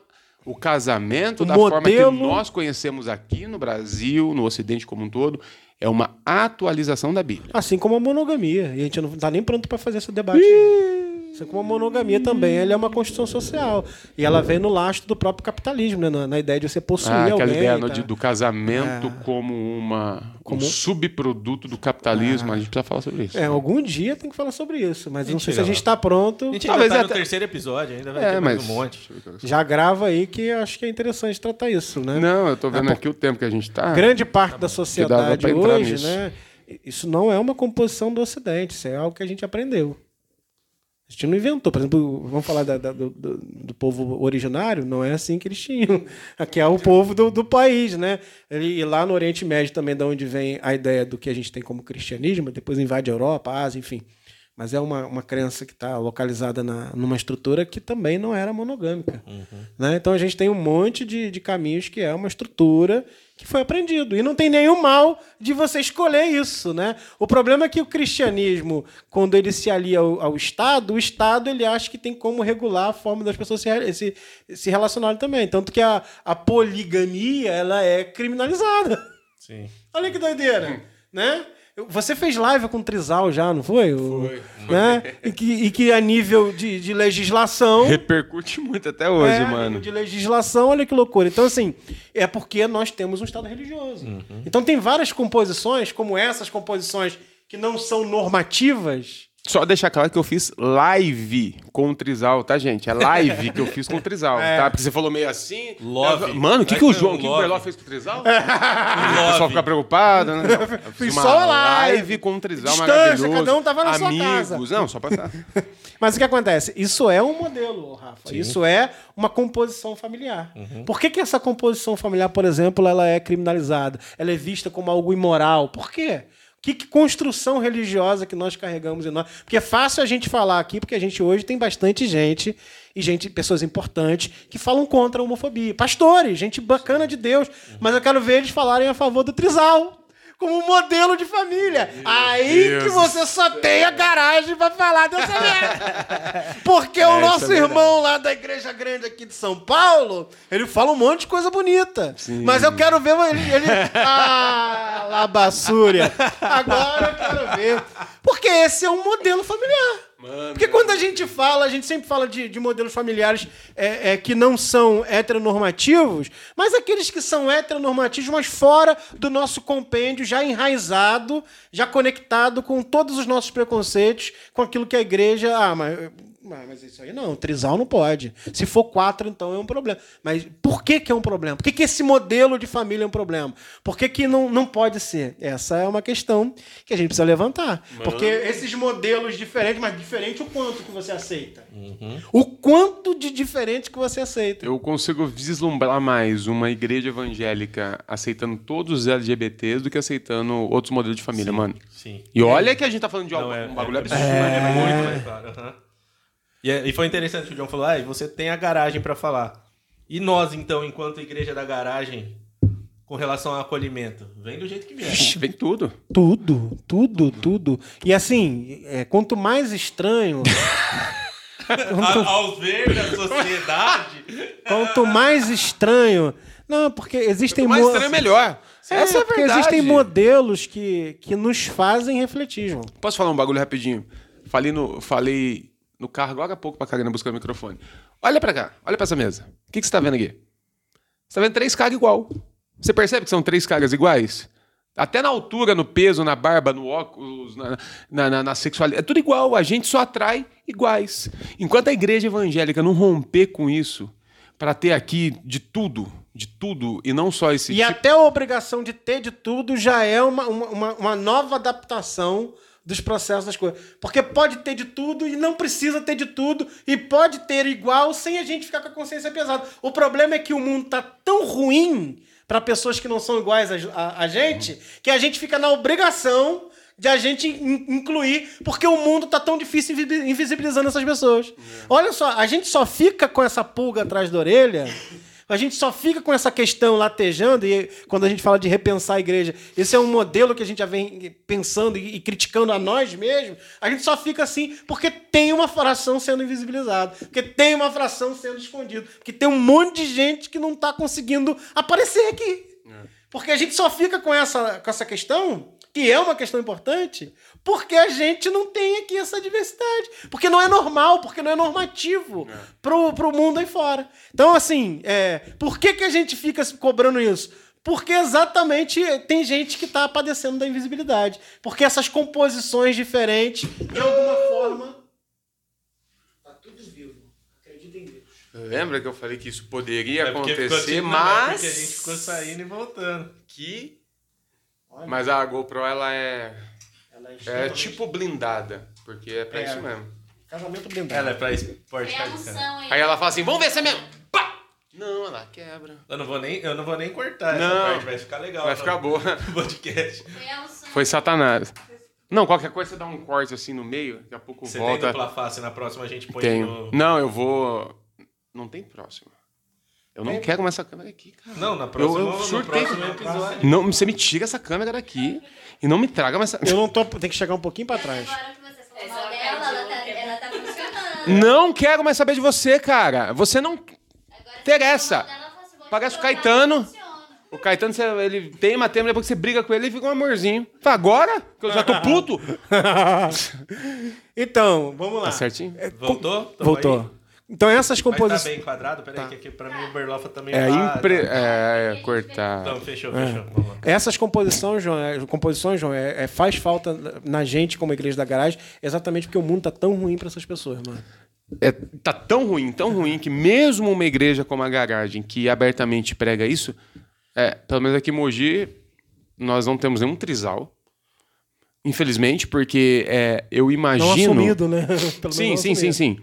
O casamento, O da forma que modelo- nós conhecemos aqui no Brasil, no Ocidente como um todo, é uma atualização da Bíblia. Assim como a monogamia. E a gente não tá nem pronto para fazer esse debate. Assim como a monogamia também, ela é uma construção social. E ela vem no lastro do próprio capitalismo, né? na, na ideia de você possuir Ah, aquela alguém. ideia tá? de- do casamento É. como uma, Como- um subproduto do capitalismo. A gente precisa falar sobre isso. É, algum dia tem que falar sobre isso. Mas não sei se Mentira, a gente está pronto. A gente Talvez ainda tá no até- terceiro episódio, ainda vai É, ter mas. um monte. Já grava aí que acho que é interessante tratar isso, né? Não, eu tô vendo Ah, aqui o tempo que a gente tá. Grande parte da dava sociedade hoje, nisso. né? Isso não é uma composição do Ocidente, isso é algo que a gente aprendeu. A gente não inventou. Por exemplo, vamos falar da- da- do, do- povo originário, não é assim que eles tinham. Aqui é o povo do, do país, né? E lá no Oriente Médio também, da onde vem a ideia do que a gente tem como cristianismo, depois invade a Europa, a Ásia, enfim. Mas é uma, uma crença que está localizada na, numa estrutura que também não era monogâmica. Né? Então a gente tem um monte de, de caminhos que é uma estrutura que foi aprendido. E não tem nenhum mal de você escolher isso. Né? O problema é que o cristianismo, quando ele se alia ao, ao Estado, o Estado ele acha que tem como regular a forma das pessoas se, se, se relacionarem também. Tanto que a, a poligamia ela é criminalizada. Sim. Olha que doideira, né? Você fez live com o Trizal já, não foi? Foi. Né? E, que, e que a nível de, de legislação... Repercute muito até hoje, é, a mano. nível de legislação, olha que loucura. Então, assim, é porque nós temos um Estado religioso. Uhum. Então tem várias composições, como essas composições que não são normativas. Só deixar claro que eu fiz live com o Trizal, tá, gente? É live que eu fiz com o Trizal, É. tá? Porque você falou meio assim. Love. Mano, o que, que o João, o que o. Berló fez com o Trizal? O pessoal fica preocupado, né? Não, Fiz só a live. com o Trizal Distância, maravilhoso. cada um tava na sua Amigos. casa. Não, só passar. Mas o que acontece? Isso é um modelo, Rafa. Isso é uma composição familiar. Por que, que essa composição familiar, por exemplo, ela é criminalizada? Ela é vista como algo imoral? Por quê? Que, que construção religiosa que nós carregamos em nós? Porque é fácil a gente falar aqui, porque a gente hoje tem bastante gente e gente, pessoas importantes que falam contra a homofobia. Pastores, gente bacana de Deus. Mas eu quero ver eles falarem a favor do trisal. Como modelo de família. Aí que você só tem a garagem pra falar dessa merda. Porque o É, nosso é irmão lá da igreja grande aqui de São Paulo, ele fala um monte de coisa bonita. Mas eu quero ver ele. ele... Ah, labassúria. Agora eu quero ver. Porque esse é um modelo familiar. Porque quando a gente fala, a gente sempre fala de, de modelos familiares é, é, que não são heteronormativos, mas aqueles que são heteronormativos, mas fora do nosso compêndio, já enraizado, já conectado com todos os nossos preconceitos, com aquilo que a igreja. Ah, mas. Mas mas isso aí não, trisal não pode. Se for quatro, então é um problema. Mas por que, que é um problema? Por que, que esse modelo de família é um problema? Por que, que não, não pode ser? Essa é uma questão que a gente precisa levantar. Porque esses modelos diferentes, mas diferente o quanto que você aceita? O quanto de diferente que você aceita? Eu consigo vislumbrar mais uma igreja evangélica aceitando todos os LGBTs do que aceitando outros modelos de família, mano. Sim. E olha que a gente tá falando de Não, algo, é- um bagulho é- absurdo. É, né? muito mais claro. aham. E, é- e foi interessante que o John falou: ah, e você tem a garagem pra falar. E nós, então, enquanto igreja da garagem, com relação ao acolhimento? Vem do jeito que vier. Ixi, vem tudo. Tudo, tudo, tudo. E assim, é, quanto mais estranho. A- aos ver da sociedade. quanto mais estranho. Não, porque existem Mais mo- estranho é melhor. É, Essa é a porque verdade. existem modelos que, que nos fazem refletir, João. Posso falar um bagulho rapidinho? Falei no, falei no carro agora há pouco pra Karina buscar o microfone. Olha pra cá, olha pra essa mesa. O que, que você tá vendo aqui? Você tá vendo três caras igual. Você percebe que são três caras iguais? Até na altura, no peso, na barba, no óculos, na, na, na- na sexualidade. É tudo igual. A gente só atrai iguais. Enquanto a igreja evangélica não romper com isso, pra ter aqui de tudo, de tudo, e não só esse E tipo até a obrigação de ter de tudo já é uma, uma- uma nova adaptação dos processos das coisas. Porque pode ter de tudo e não precisa ter de tudo, e pode ter igual sem a gente ficar com a consciência pesada. O problema é que o mundo tá tão ruim para pessoas que não são iguais a, a- a gente, que a gente fica na obrigação de a gente in- incluir, porque o mundo tá tão difícil invi- invisibilizando essas pessoas. Olha só, a gente só fica com essa pulga atrás da orelha A gente só fica com essa questão latejando, e quando a gente fala de repensar a igreja, esse é um modelo que a gente já vem pensando e, e criticando a nós mesmos. A gente só fica assim porque tem uma fração sendo invisibilizada, porque tem uma fração sendo escondida, porque tem um monte de gente que não está conseguindo aparecer aqui. Porque a gente só fica com essa, com essa questão, que é uma questão importante, porque a gente não tem aqui essa diversidade. Porque não é normal, porque não é normativo é. Pro, pro mundo aí fora. Então, assim, é, por que, que a gente fica cobrando isso? Porque exatamente tem gente que está padecendo da invisibilidade. Porque essas composições diferentes, de alguma forma. Tá tudo vivo. Acredita em Deus. Lembra que eu falei que isso poderia é acontecer, mas. É porque a gente ficou saindo e voltando. Que. Olha. Mas a GoPro, ela é é, é tipo blindada, porque é pra é, isso mesmo. Casamento blindado. Ela é pra esporte é Aí ela fala assim, vamos ver se é mesmo. Pá! Não, ela quebra. Eu não vou nem, eu não vou nem cortar não, essa parte, vai ficar legal. Vai ficar boa. podcast. Foi satanás. Não, qualquer coisa você dá um corte assim no meio, daqui a pouco você volta. Você tem dupla face, na próxima a gente põe Tenho. No... Não, eu vou... Não tem próxima. Eu não quero mais essa câmera aqui, cara. Não, na próxima, eu, eu surtei. no próximo episódio. Não, você me tira essa câmera daqui e não me traga mais essa... Eu não tô... Tem que chegar um pouquinho pra trás. Não quero mais saber de você, cara. Você não interessa. Parece o Caetano. O Caetano, você, ele tem uma tema, depois que você briga com ele, ele fica um amorzinho. Fala, agora? Que eu já tô puto. então, vamos lá. Tá certinho? Voltou? Tamo Voltou. Aí? Então essas composições. Tá bem enquadrado? Peraí, tá. que aqui pra mim o Berlofa também é. Impre... É, é, cortar. Então, fechou, fechou. É. Essas composições, João, é, composições, João é, é, faz falta na gente como igreja da garagem, exatamente porque o mundo tá tão ruim para essas pessoas, mano. É, tá tão ruim, tão ruim, que mesmo uma igreja como a garagem, que abertamente prega isso, é, pelo menos aqui em Mogi, nós não temos nenhum trisal. Infelizmente, porque é, eu imagino. Não assumido, né? Pelo sim, sim, sim, sim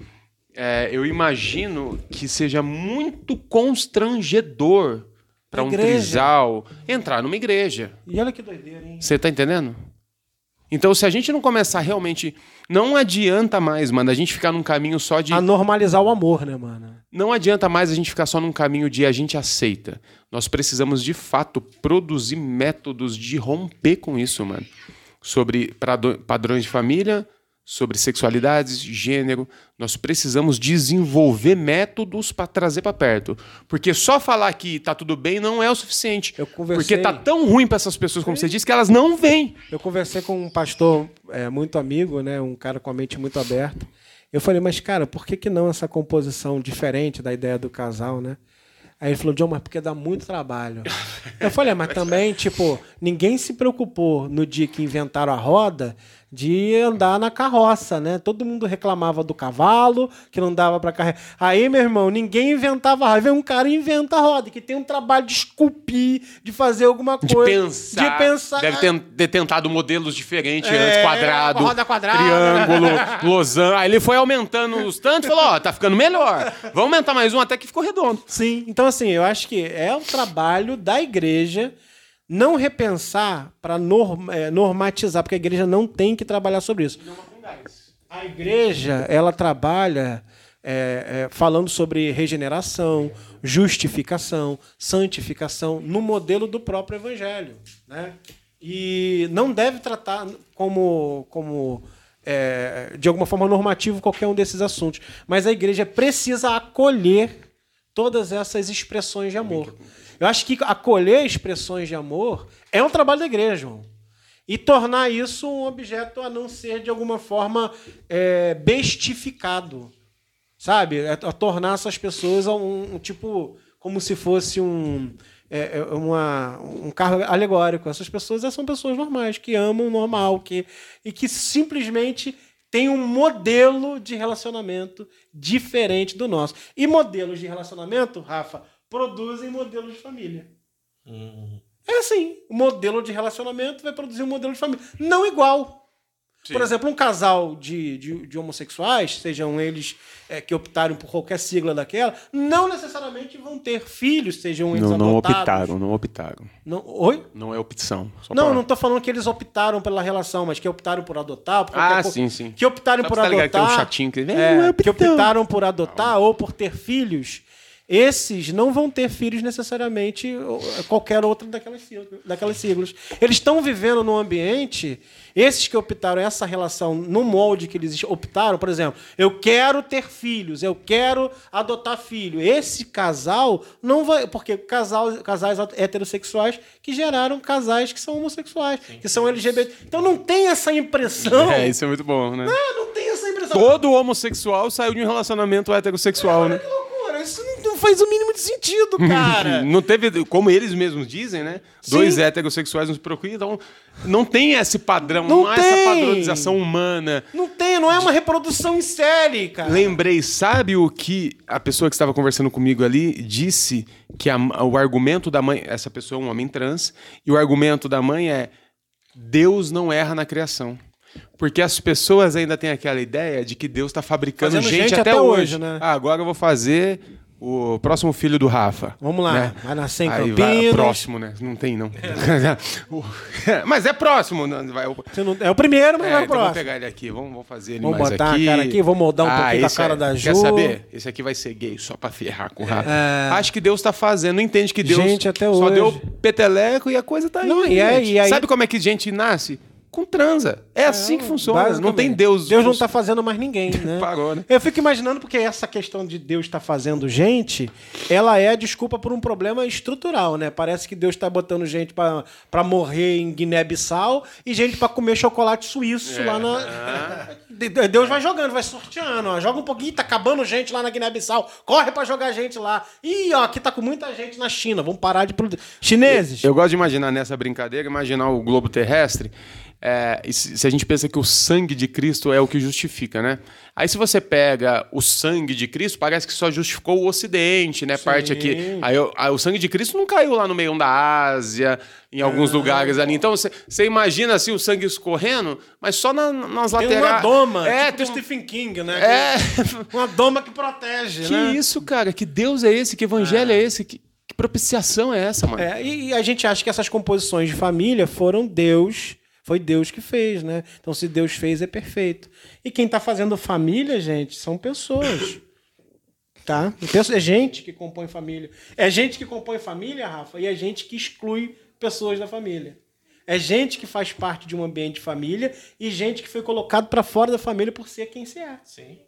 é, eu imagino que seja muito constrangedor para um trisal entrar numa igreja. E olha que doideira, hein? Você tá entendendo? Então, se a gente não começar realmente. Não adianta mais, mano, a gente ficar num caminho só de. A normalizar o amor, né, mano? Não adianta mais a gente ficar só num caminho de a gente aceita. Nós precisamos, de fato, produzir métodos de romper com isso, mano. Sobre padrões de família, sobre sexualidades, gênero. Nós precisamos desenvolver métodos para trazer para perto. Porque só falar que tá tudo bem não é o suficiente. Conversei... Porque tá tão ruim para essas pessoas, como você disse, que elas não vêm. Eu conversei com um pastor é, muito amigo, né, um cara com a mente muito aberta. Eu falei, mas cara, por que, que não essa composição diferente da ideia do casal, né? Aí ele falou, John, mas porque dá muito trabalho. Eu falei, mas também, tipo, ninguém se preocupou no dia que inventaram a roda de andar na carroça, né? Todo mundo reclamava do cavalo, que não dava para carregar. Aí, meu irmão, ninguém inventava roda. Vem um cara e inventa a roda, que tem um trabalho de esculpir, de fazer alguma coisa. De pensar. De pensar. Deve ter, ter tentado modelos diferentes é, antes, quadrado, roda quadrada, triângulo, losango. Aí ele foi aumentando os tantos e falou, ó, oh, tá ficando melhor. Vamos aumentar mais um até que ficou redondo. Sim, então assim, eu acho que é o trabalho da igreja não repensar para é, normatizar, porque a igreja não tem que trabalhar sobre isso. A igreja ela trabalha é, é, falando sobre regeneração, justificação, santificação no modelo do próprio evangelho, né? E não deve tratar como como é, de alguma forma normativo qualquer um desses assuntos, mas a igreja precisa acolher todas essas expressões de amor. Eu acho que acolher expressões de amor é um trabalho da igreja, João. E tornar isso um objeto a não ser, de alguma forma, é, bestificado. Sabe? É, a tornar essas pessoas um, um tipo. como se fosse um. É, é uma, um carro alegórico. Essas pessoas são pessoas normais, que amam normal, que, e que simplesmente têm um modelo de relacionamento diferente do nosso. E modelos de relacionamento, Rafa, produzem modelos de família. Uhum. É assim, o modelo de relacionamento vai produzir um modelo de família. Não igual. Sim. Por exemplo, um casal de, de, de homossexuais, sejam eles é, que optaram por qualquer sigla daquela, não necessariamente vão ter filhos, sejam eles não, não optaram, não optaram. Não, oi? Não é opção. não, pra... não estou falando que eles optaram pela relação, mas que optaram por adotar. Ah, sim, sim. Que optaram Só por adotar. Que, um chatinho que... É, que optaram por adotar ou por ter filhos esses não vão ter filhos necessariamente ou qualquer outra daquelas siglas. Daquelas siglas. Eles estão vivendo num ambiente, esses que optaram essa relação no molde que eles optaram, por exemplo, eu quero ter filhos, eu quero adotar filho. Esse casal não vai. Porque casal, casais heterossexuais que geraram casais que são homossexuais, sim, que são LGBT. Então não tem essa impressão. É, isso é muito bom, né? Não, não tem essa impressão. Todo homossexual saiu de um relacionamento heterossexual, né? Que loucura, isso não faz o mínimo de sentido, cara. não teve, como eles mesmos dizem, né? Sim. Dois heterossexuais nos procuram, então não tem esse padrão, não, não há essa padronização humana. Não tem, não é uma reprodução em série, cara. Lembrei, sabe o que a pessoa que estava conversando comigo ali disse que a, o argumento da mãe, essa pessoa é um homem trans, e o argumento da mãe é Deus não erra na criação. Porque as pessoas ainda têm aquela ideia de que Deus está fabricando gente, gente, até, até hoje. hoje né? Ah, agora eu vou fazer o próximo filho do Rafa. Vamos lá, né? vai nascer em Aí Campinas. Vai, próximo, né? Não tem, não. mas é próximo. Não, vai, não, é o primeiro, mas é, vai então próximo. Vamos pegar ele aqui, vamos, vamos fazer ele vamos mais botar a cara aqui, vamos moldar um ah, pouquinho da cara é, da Ju. Quer saber? Esse aqui vai ser gay, só pra ferrar com o Rafa. É... Acho que Deus tá fazendo, não entende que Deus gente, até só hoje. deu peteleco e a coisa tá não, aí. E aí, e aí... Sabe como é que gente nasce? Com transa. É, é assim que funciona. Não tem Deus. Deus não está fazendo mais ninguém, né? Parou, né? Eu fico imaginando porque essa questão de Deus estar tá fazendo gente, ela é a desculpa por um problema estrutural, né? Parece que Deus está botando gente para morrer em Guiné-Bissau e gente para comer chocolate suíço é. lá na. Deus vai jogando, vai sorteando. Ó. Joga um pouquinho, tá acabando gente lá na Guiné-Bissau. Corre para jogar gente lá. Ih, ó, aqui tá com muita gente na China. Vamos parar de produzir. Chineses. Eu, eu gosto de imaginar nessa brincadeira, imaginar o globo terrestre é, se a gente pensa que o sangue de Cristo é o que justifica, né? Aí se você pega o sangue de Cristo, parece que só justificou o Ocidente, né? Sim. Parte aqui. Aí, aí, o sangue de Cristo não caiu lá no meio da Ásia, em alguns ah, lugares ali. Então você imagina assim o sangue escorrendo, mas só na, nas tem laterais. Uma doma, é, tipo tem... Stephen King, né? É. Uma doma que protege, que né? Que isso, cara? Que Deus é esse? Que evangelho é, é esse? Que, que propiciação é essa, mano? É, e a gente acha que essas composições de família foram Deus foi Deus que fez, né? Então, se Deus fez, é perfeito. E quem está fazendo família, gente, são pessoas. Tá? É gente que compõe família. É gente que compõe família, Rafa, e é gente que exclui pessoas da família. É gente que faz parte de um ambiente de família e gente que foi colocado para fora da família por ser quem se é. Sim.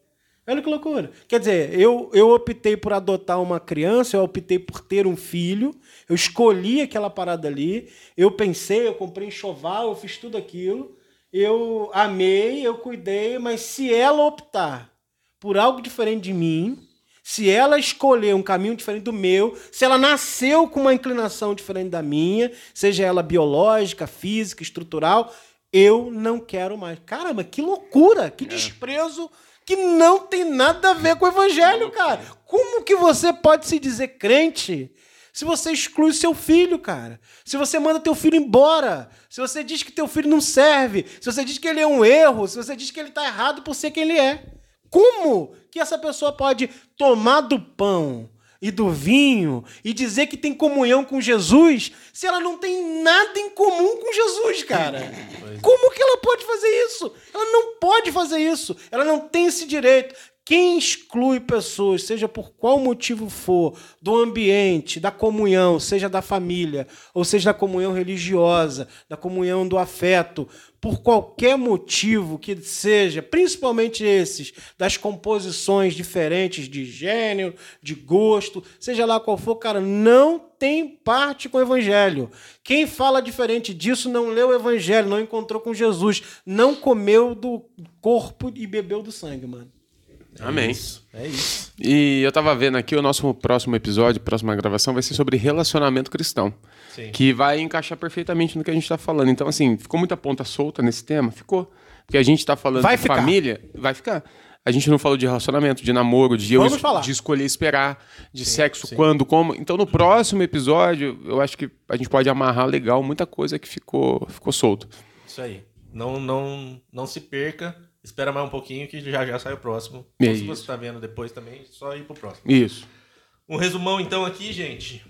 Olha que loucura. Quer dizer, eu, eu optei por adotar uma criança, eu optei por ter um filho, eu escolhi aquela parada ali, eu pensei, eu comprei enxoval, eu fiz tudo aquilo, eu amei, eu cuidei, mas se ela optar por algo diferente de mim, se ela escolher um caminho diferente do meu, se ela nasceu com uma inclinação diferente da minha, seja ela biológica, física, estrutural, eu não quero mais. Caramba, que loucura, que é. desprezo que não tem nada a ver com o evangelho, cara. Como que você pode se dizer crente se você exclui seu filho, cara? Se você manda teu filho embora, se você diz que teu filho não serve, se você diz que ele é um erro, se você diz que ele está errado por ser quem ele é. Como que essa pessoa pode tomar do pão e do vinho e dizer que tem comunhão com Jesus se ela não tem nada em comum com Jesus, cara? Como que ela pode fazer isso? Ela não pode fazer isso. Ela não tem esse direito. Quem exclui pessoas, seja por qual motivo for, do ambiente, da comunhão, seja da família, ou seja da comunhão religiosa, da comunhão do afeto, por qualquer motivo que seja, principalmente esses, das composições diferentes de gênero, de gosto, seja lá qual for, cara, não tem parte com o evangelho. Quem fala diferente disso não leu o evangelho, não encontrou com Jesus, não comeu do corpo e bebeu do sangue, mano. É Amém. Isso, é isso. E eu tava vendo aqui, o nosso próximo episódio, próxima gravação, vai ser sobre relacionamento cristão. Sim. Que vai encaixar perfeitamente no que a gente tá falando. Então, assim, ficou muita ponta solta nesse tema? Ficou. Porque a gente tá falando vai de ficar. família, vai ficar. A gente não falou de relacionamento, de namoro, de, eu, de escolher esperar, de sim, sexo, sim. quando, como. Então, no próximo episódio, eu acho que a gente pode amarrar legal muita coisa que ficou, ficou solto. Isso aí. Não, não, não se perca espera mais um pouquinho que já já sai o próximo. É Ou se você está vendo depois também, só ir pro próximo. Isso. Um resumão então aqui, gente.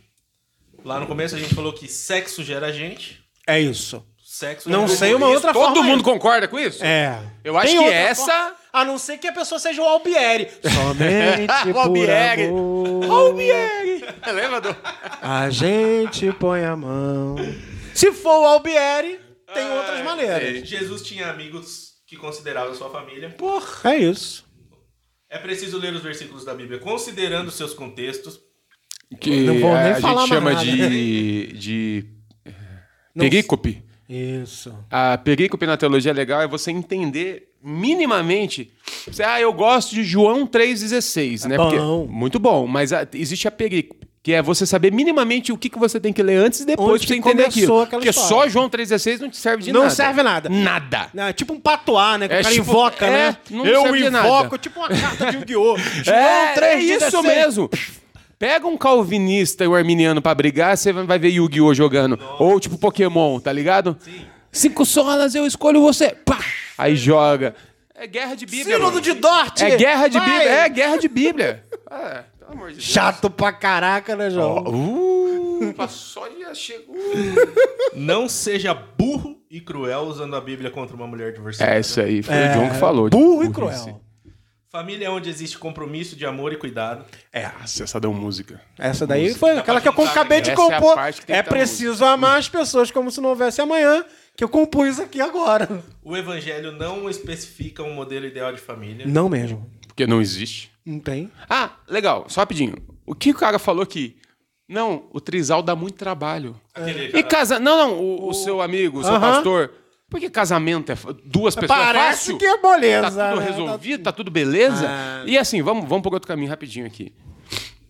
Lá no começo a gente falou que sexo gera gente. É isso. sexo Não é sei uma isso. outra Todo forma. mundo concorda com isso? É. Eu acho Tem que outra essa- forma, a não ser que a pessoa seja o Albieri. Somente O por Albieri. amor. Albieri! Lembra do... A gente põe a mão. Se for o Albieri, tem outras maneiras. Jesus tinha amigos que consideravam sua família. É isso. É preciso ler os versículos da Bíblia considerando seus contextos. Que Não vou nem a falar gente chama nada. de... de... Perícope. Isso. A perícope na teologia legal é você entender minimamente. Você, ah, eu gosto de João 3,16, né? bom. Porque- muito bom, mas a- existe a perícope, que é você saber minimamente o que, que você tem que ler antes e depois Onde pra você entender aquilo. Porque história. só João 3,16 não te serve de Não nada. serve nada. Nada. É tipo um patuá, né? Que É o cara tipo- invoca, é, né? não Eu serve de nada. invoco, tipo uma carta de Yu-Gi-Oh! João É, é 3, isso 16. mesmo. Pega um calvinista e um arminiano pra brigar, você vai ver Yu-Gi-Oh! jogando. Ou tipo Pokémon, tá ligado? Cinco solas, eu escolho você. Pá! Aí joga. É guerra de Bíblia. Sínodo de Dort! É guerra de Vai! Bíblia. É guerra de Bíblia. Pelo amor de Deus. Chato pra caraca, né, João? Uh, passou e já chegou. Não seja burro e cruel usando a Bíblia contra uma mulher divorciada. É isso aí, foi o John que falou. Burro e cruel. Família é onde existe compromisso de amor e cuidado. É, essa deu música. Essa daí foi aquela que eu acabei de é compor. É tá preciso amar as pessoas como se não houvesse amanhã, que eu compus aqui agora. O evangelho não especifica um modelo ideal de família. Não mesmo. Porque não existe. Não tem. Ah, legal, só rapidinho. O que o cara falou aqui? Não, o trisal dá muito trabalho. Aquele E casa. Não, não, o, o seu amigo, o seu Aham. pastor. Por que casamento é. Duas pessoas é Parece fácil? que é moleza. Tá tudo né? resolvido, tá tudo beleza. Ah. E assim, vamos, vamos por outro caminho rapidinho aqui.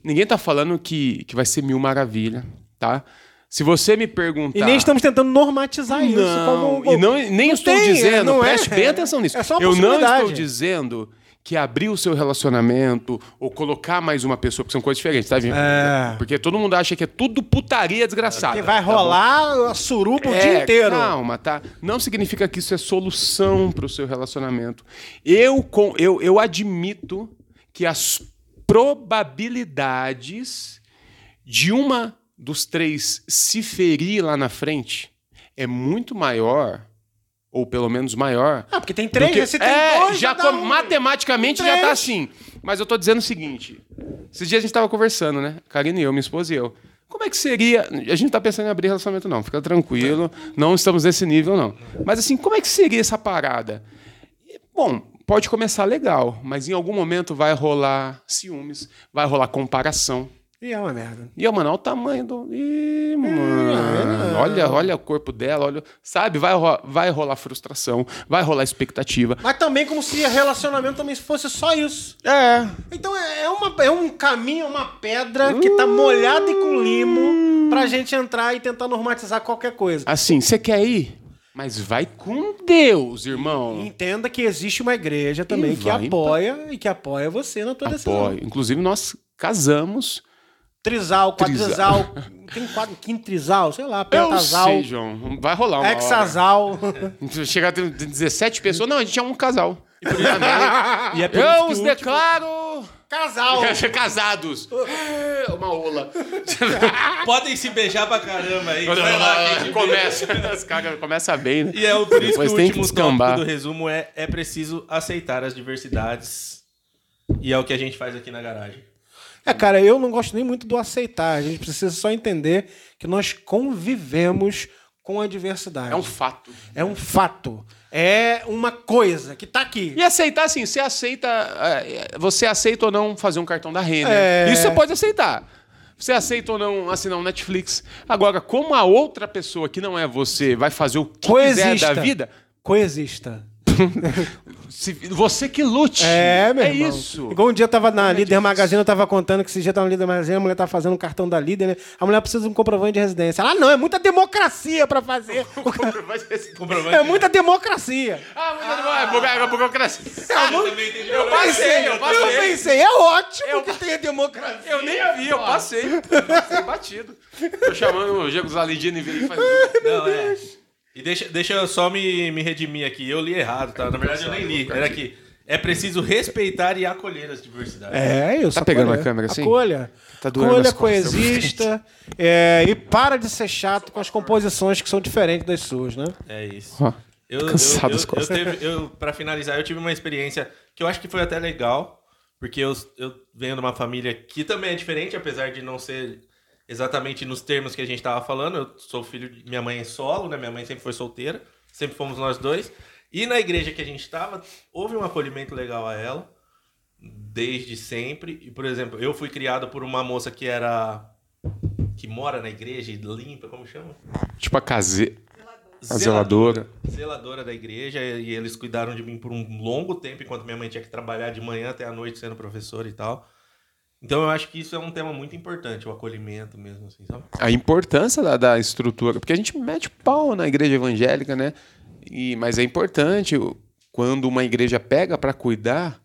Ninguém tá falando que, que vai ser mil maravilha, tá? Se você me perguntar. E nem estamos tentando normatizar isso. Não, como... e não, nem Não estou tem, dizendo, não é. preste bem atenção nisso. É só uma Eu não estou dizendo que abrir o seu relacionamento ou colocar mais uma pessoa, porque são coisas diferentes, tá, Vinho? É. Porque todo mundo acha que é tudo putaria desgraçada. Que vai tá rolar a suruba o É, dia inteiro. Calma, tá? Não significa que isso é solução para o seu relacionamento. Eu, com, eu, eu admito que as probabilidades de uma dos três se ferir lá na frente é muito maior, ou pelo menos maior. Ah, porque tem três, que- se tem é, dois, já com- um. matematicamente Três. já tá assim. Mas eu tô dizendo o seguinte: esses dias a gente tava conversando, né? Karine e eu, minha esposa e eu. Como é que seria. A gente não tá pensando em abrir relacionamento, não. Fica tranquilo. Não estamos nesse nível, não. Mas assim, como é que seria essa parada? Bom, pode começar legal, mas em algum momento vai rolar ciúmes, vai rolar comparação. E é uma merda. E, ó, mano, olha o tamanho do. Ih, mano. Olha, olha o corpo dela, olha. Sabe, vai, ro- vai rolar frustração, vai rolar expectativa. Mas também como se relacionamento também fosse só isso. É. Então é, é uma, é um caminho, uma pedra que tá molhada e com limo pra gente entrar e tentar normatizar qualquer coisa. Assim, você quer ir? Mas vai com Deus, irmão. entenda que existe uma igreja também E que apoia e que apoia você na tua decisão. Apoio. Inclusive, nós casamos. Trisal, quadrisal, tem quadro, quintrisal, sei lá, Eu pentasal, sei, João. Vai rolar uma hora. hexasal. Chegar a ter 17 pessoas. Não, a gente é um casal. E é Eu os que último- declaro Casal. casados. É, Uma ola. Podem se beijar pra caramba aí. Vai lá, quem te Começa. Os caras começam bem, né? E é o- por isso Depois que o tem que último descambar. tópico do resumo é é preciso aceitar as diversidades. E é o que a gente faz aqui na garagem. É, cara, eu não gosto nem muito do aceitar. A gente precisa só entender que nós convivemos com a diversidade. É um fato. É um fato. É uma coisa que tá aqui. E aceitar, assim, você aceita. é, Você aceita ou não fazer um cartão da Renner. É. Isso você pode aceitar. Você aceita ou não assinar um Netflix. Agora, como a outra pessoa que não é você vai fazer o que quiser Coexista. da vida, Coexista. você que lute. É, meu É irmão. isso. Igual um dia eu tava na Líder Magazine, eu tava contando que esse dia tava na Líder Magazine, a mulher tava fazendo um cartão da Líder, né? A mulher precisa de um comprovante de residência. Ela, ah, não, é muita democracia pra fazer. Comprovante. é muita democracia. Ah, bom. É buga- é burocracia. também tem Eu passei, eu Eu passei. pensei, é ótimo que tenha democracia. Eu nem vi, eu passei. Passei batido. Tô chamando o Diego Zalidini e veio faz. Não, é. E deixa, deixa eu só me, me redimir aqui. Eu li errado, tá? Na verdade, eu nem li. Era aqui. É preciso respeitar e acolher as diversidades. É isso. Tá pegando acolher. a câmera assim? Acolha. Tá doendo Acolha, as costas. coexista. é, e para de ser chato com as composições que são diferentes das suas, né? É isso. Ó, Eu, cansado eu, das eu, eu, costas. teve, eu, pra finalizar, eu tive uma experiência que eu acho que foi até legal, porque eu, eu venho de uma família que também é diferente, apesar de não ser exatamente nos termos que a gente tava falando. Eu sou filho de. Minha mãe é solo, né? Minha mãe sempre foi solteira, sempre fomos nós dois. E na igreja que a gente tava, houve um acolhimento legal a ela, desde sempre. E, por exemplo, eu fui criado por uma moça que era. que mora na igreja e limpa, como chama? Tipo a case... A zeladora. Zeladora da igreja, e eles cuidaram de mim por um longo tempo, enquanto minha mãe tinha que trabalhar de manhã até a noite sendo professora e tal. Então eu acho que isso é um tema muito importante, o acolhimento mesmo, assim, sabe? a importância da, da estrutura, porque a gente mete pau na igreja evangélica, né? E, mas é importante quando uma igreja pega para cuidar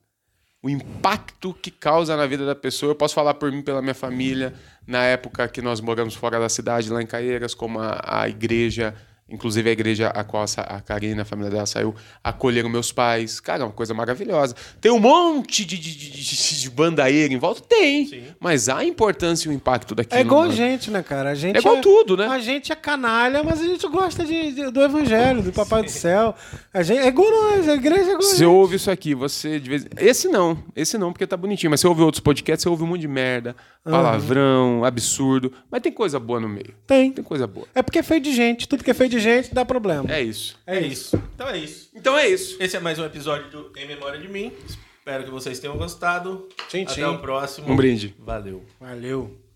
o impacto que causa na vida da pessoa. Eu posso falar por mim, pela minha família, na época que nós moramos fora da cidade, lá em Caieiras, como a, a igreja, inclusive a igreja a qual a Karina, a família dela saiu, acolheram meus pais. Cara, é uma coisa maravilhosa. Tem um monte de, de, de, de, de bandaeira em volta? Tem. Sim. Mas a importância e o impacto daquilo. É igual a mano. gente, né, cara? A gente É igual tudo, né? A gente é canalha, mas a gente gosta de, de- do evangelho, do papai do céu. A gente, é igual nós, a igreja é igual a Você gente. ouve isso aqui, você de vez Esse não, esse não, porque tá bonitinho. Mas você ouve outros podcasts, você ouve um monte de merda, palavrão, absurdo. Mas tem coisa boa no meio. Tem. Tem coisa boa. É porque é feito de gente. Tudo que é feito de gente dá problema. É isso. É isso. Então é isso. Então é isso. Esse é mais um episódio do Em Memória de Mim. Espero que vocês tenham gostado. Tchim, Até tchim. o próximo. Um brinde. Valeu. Valeu.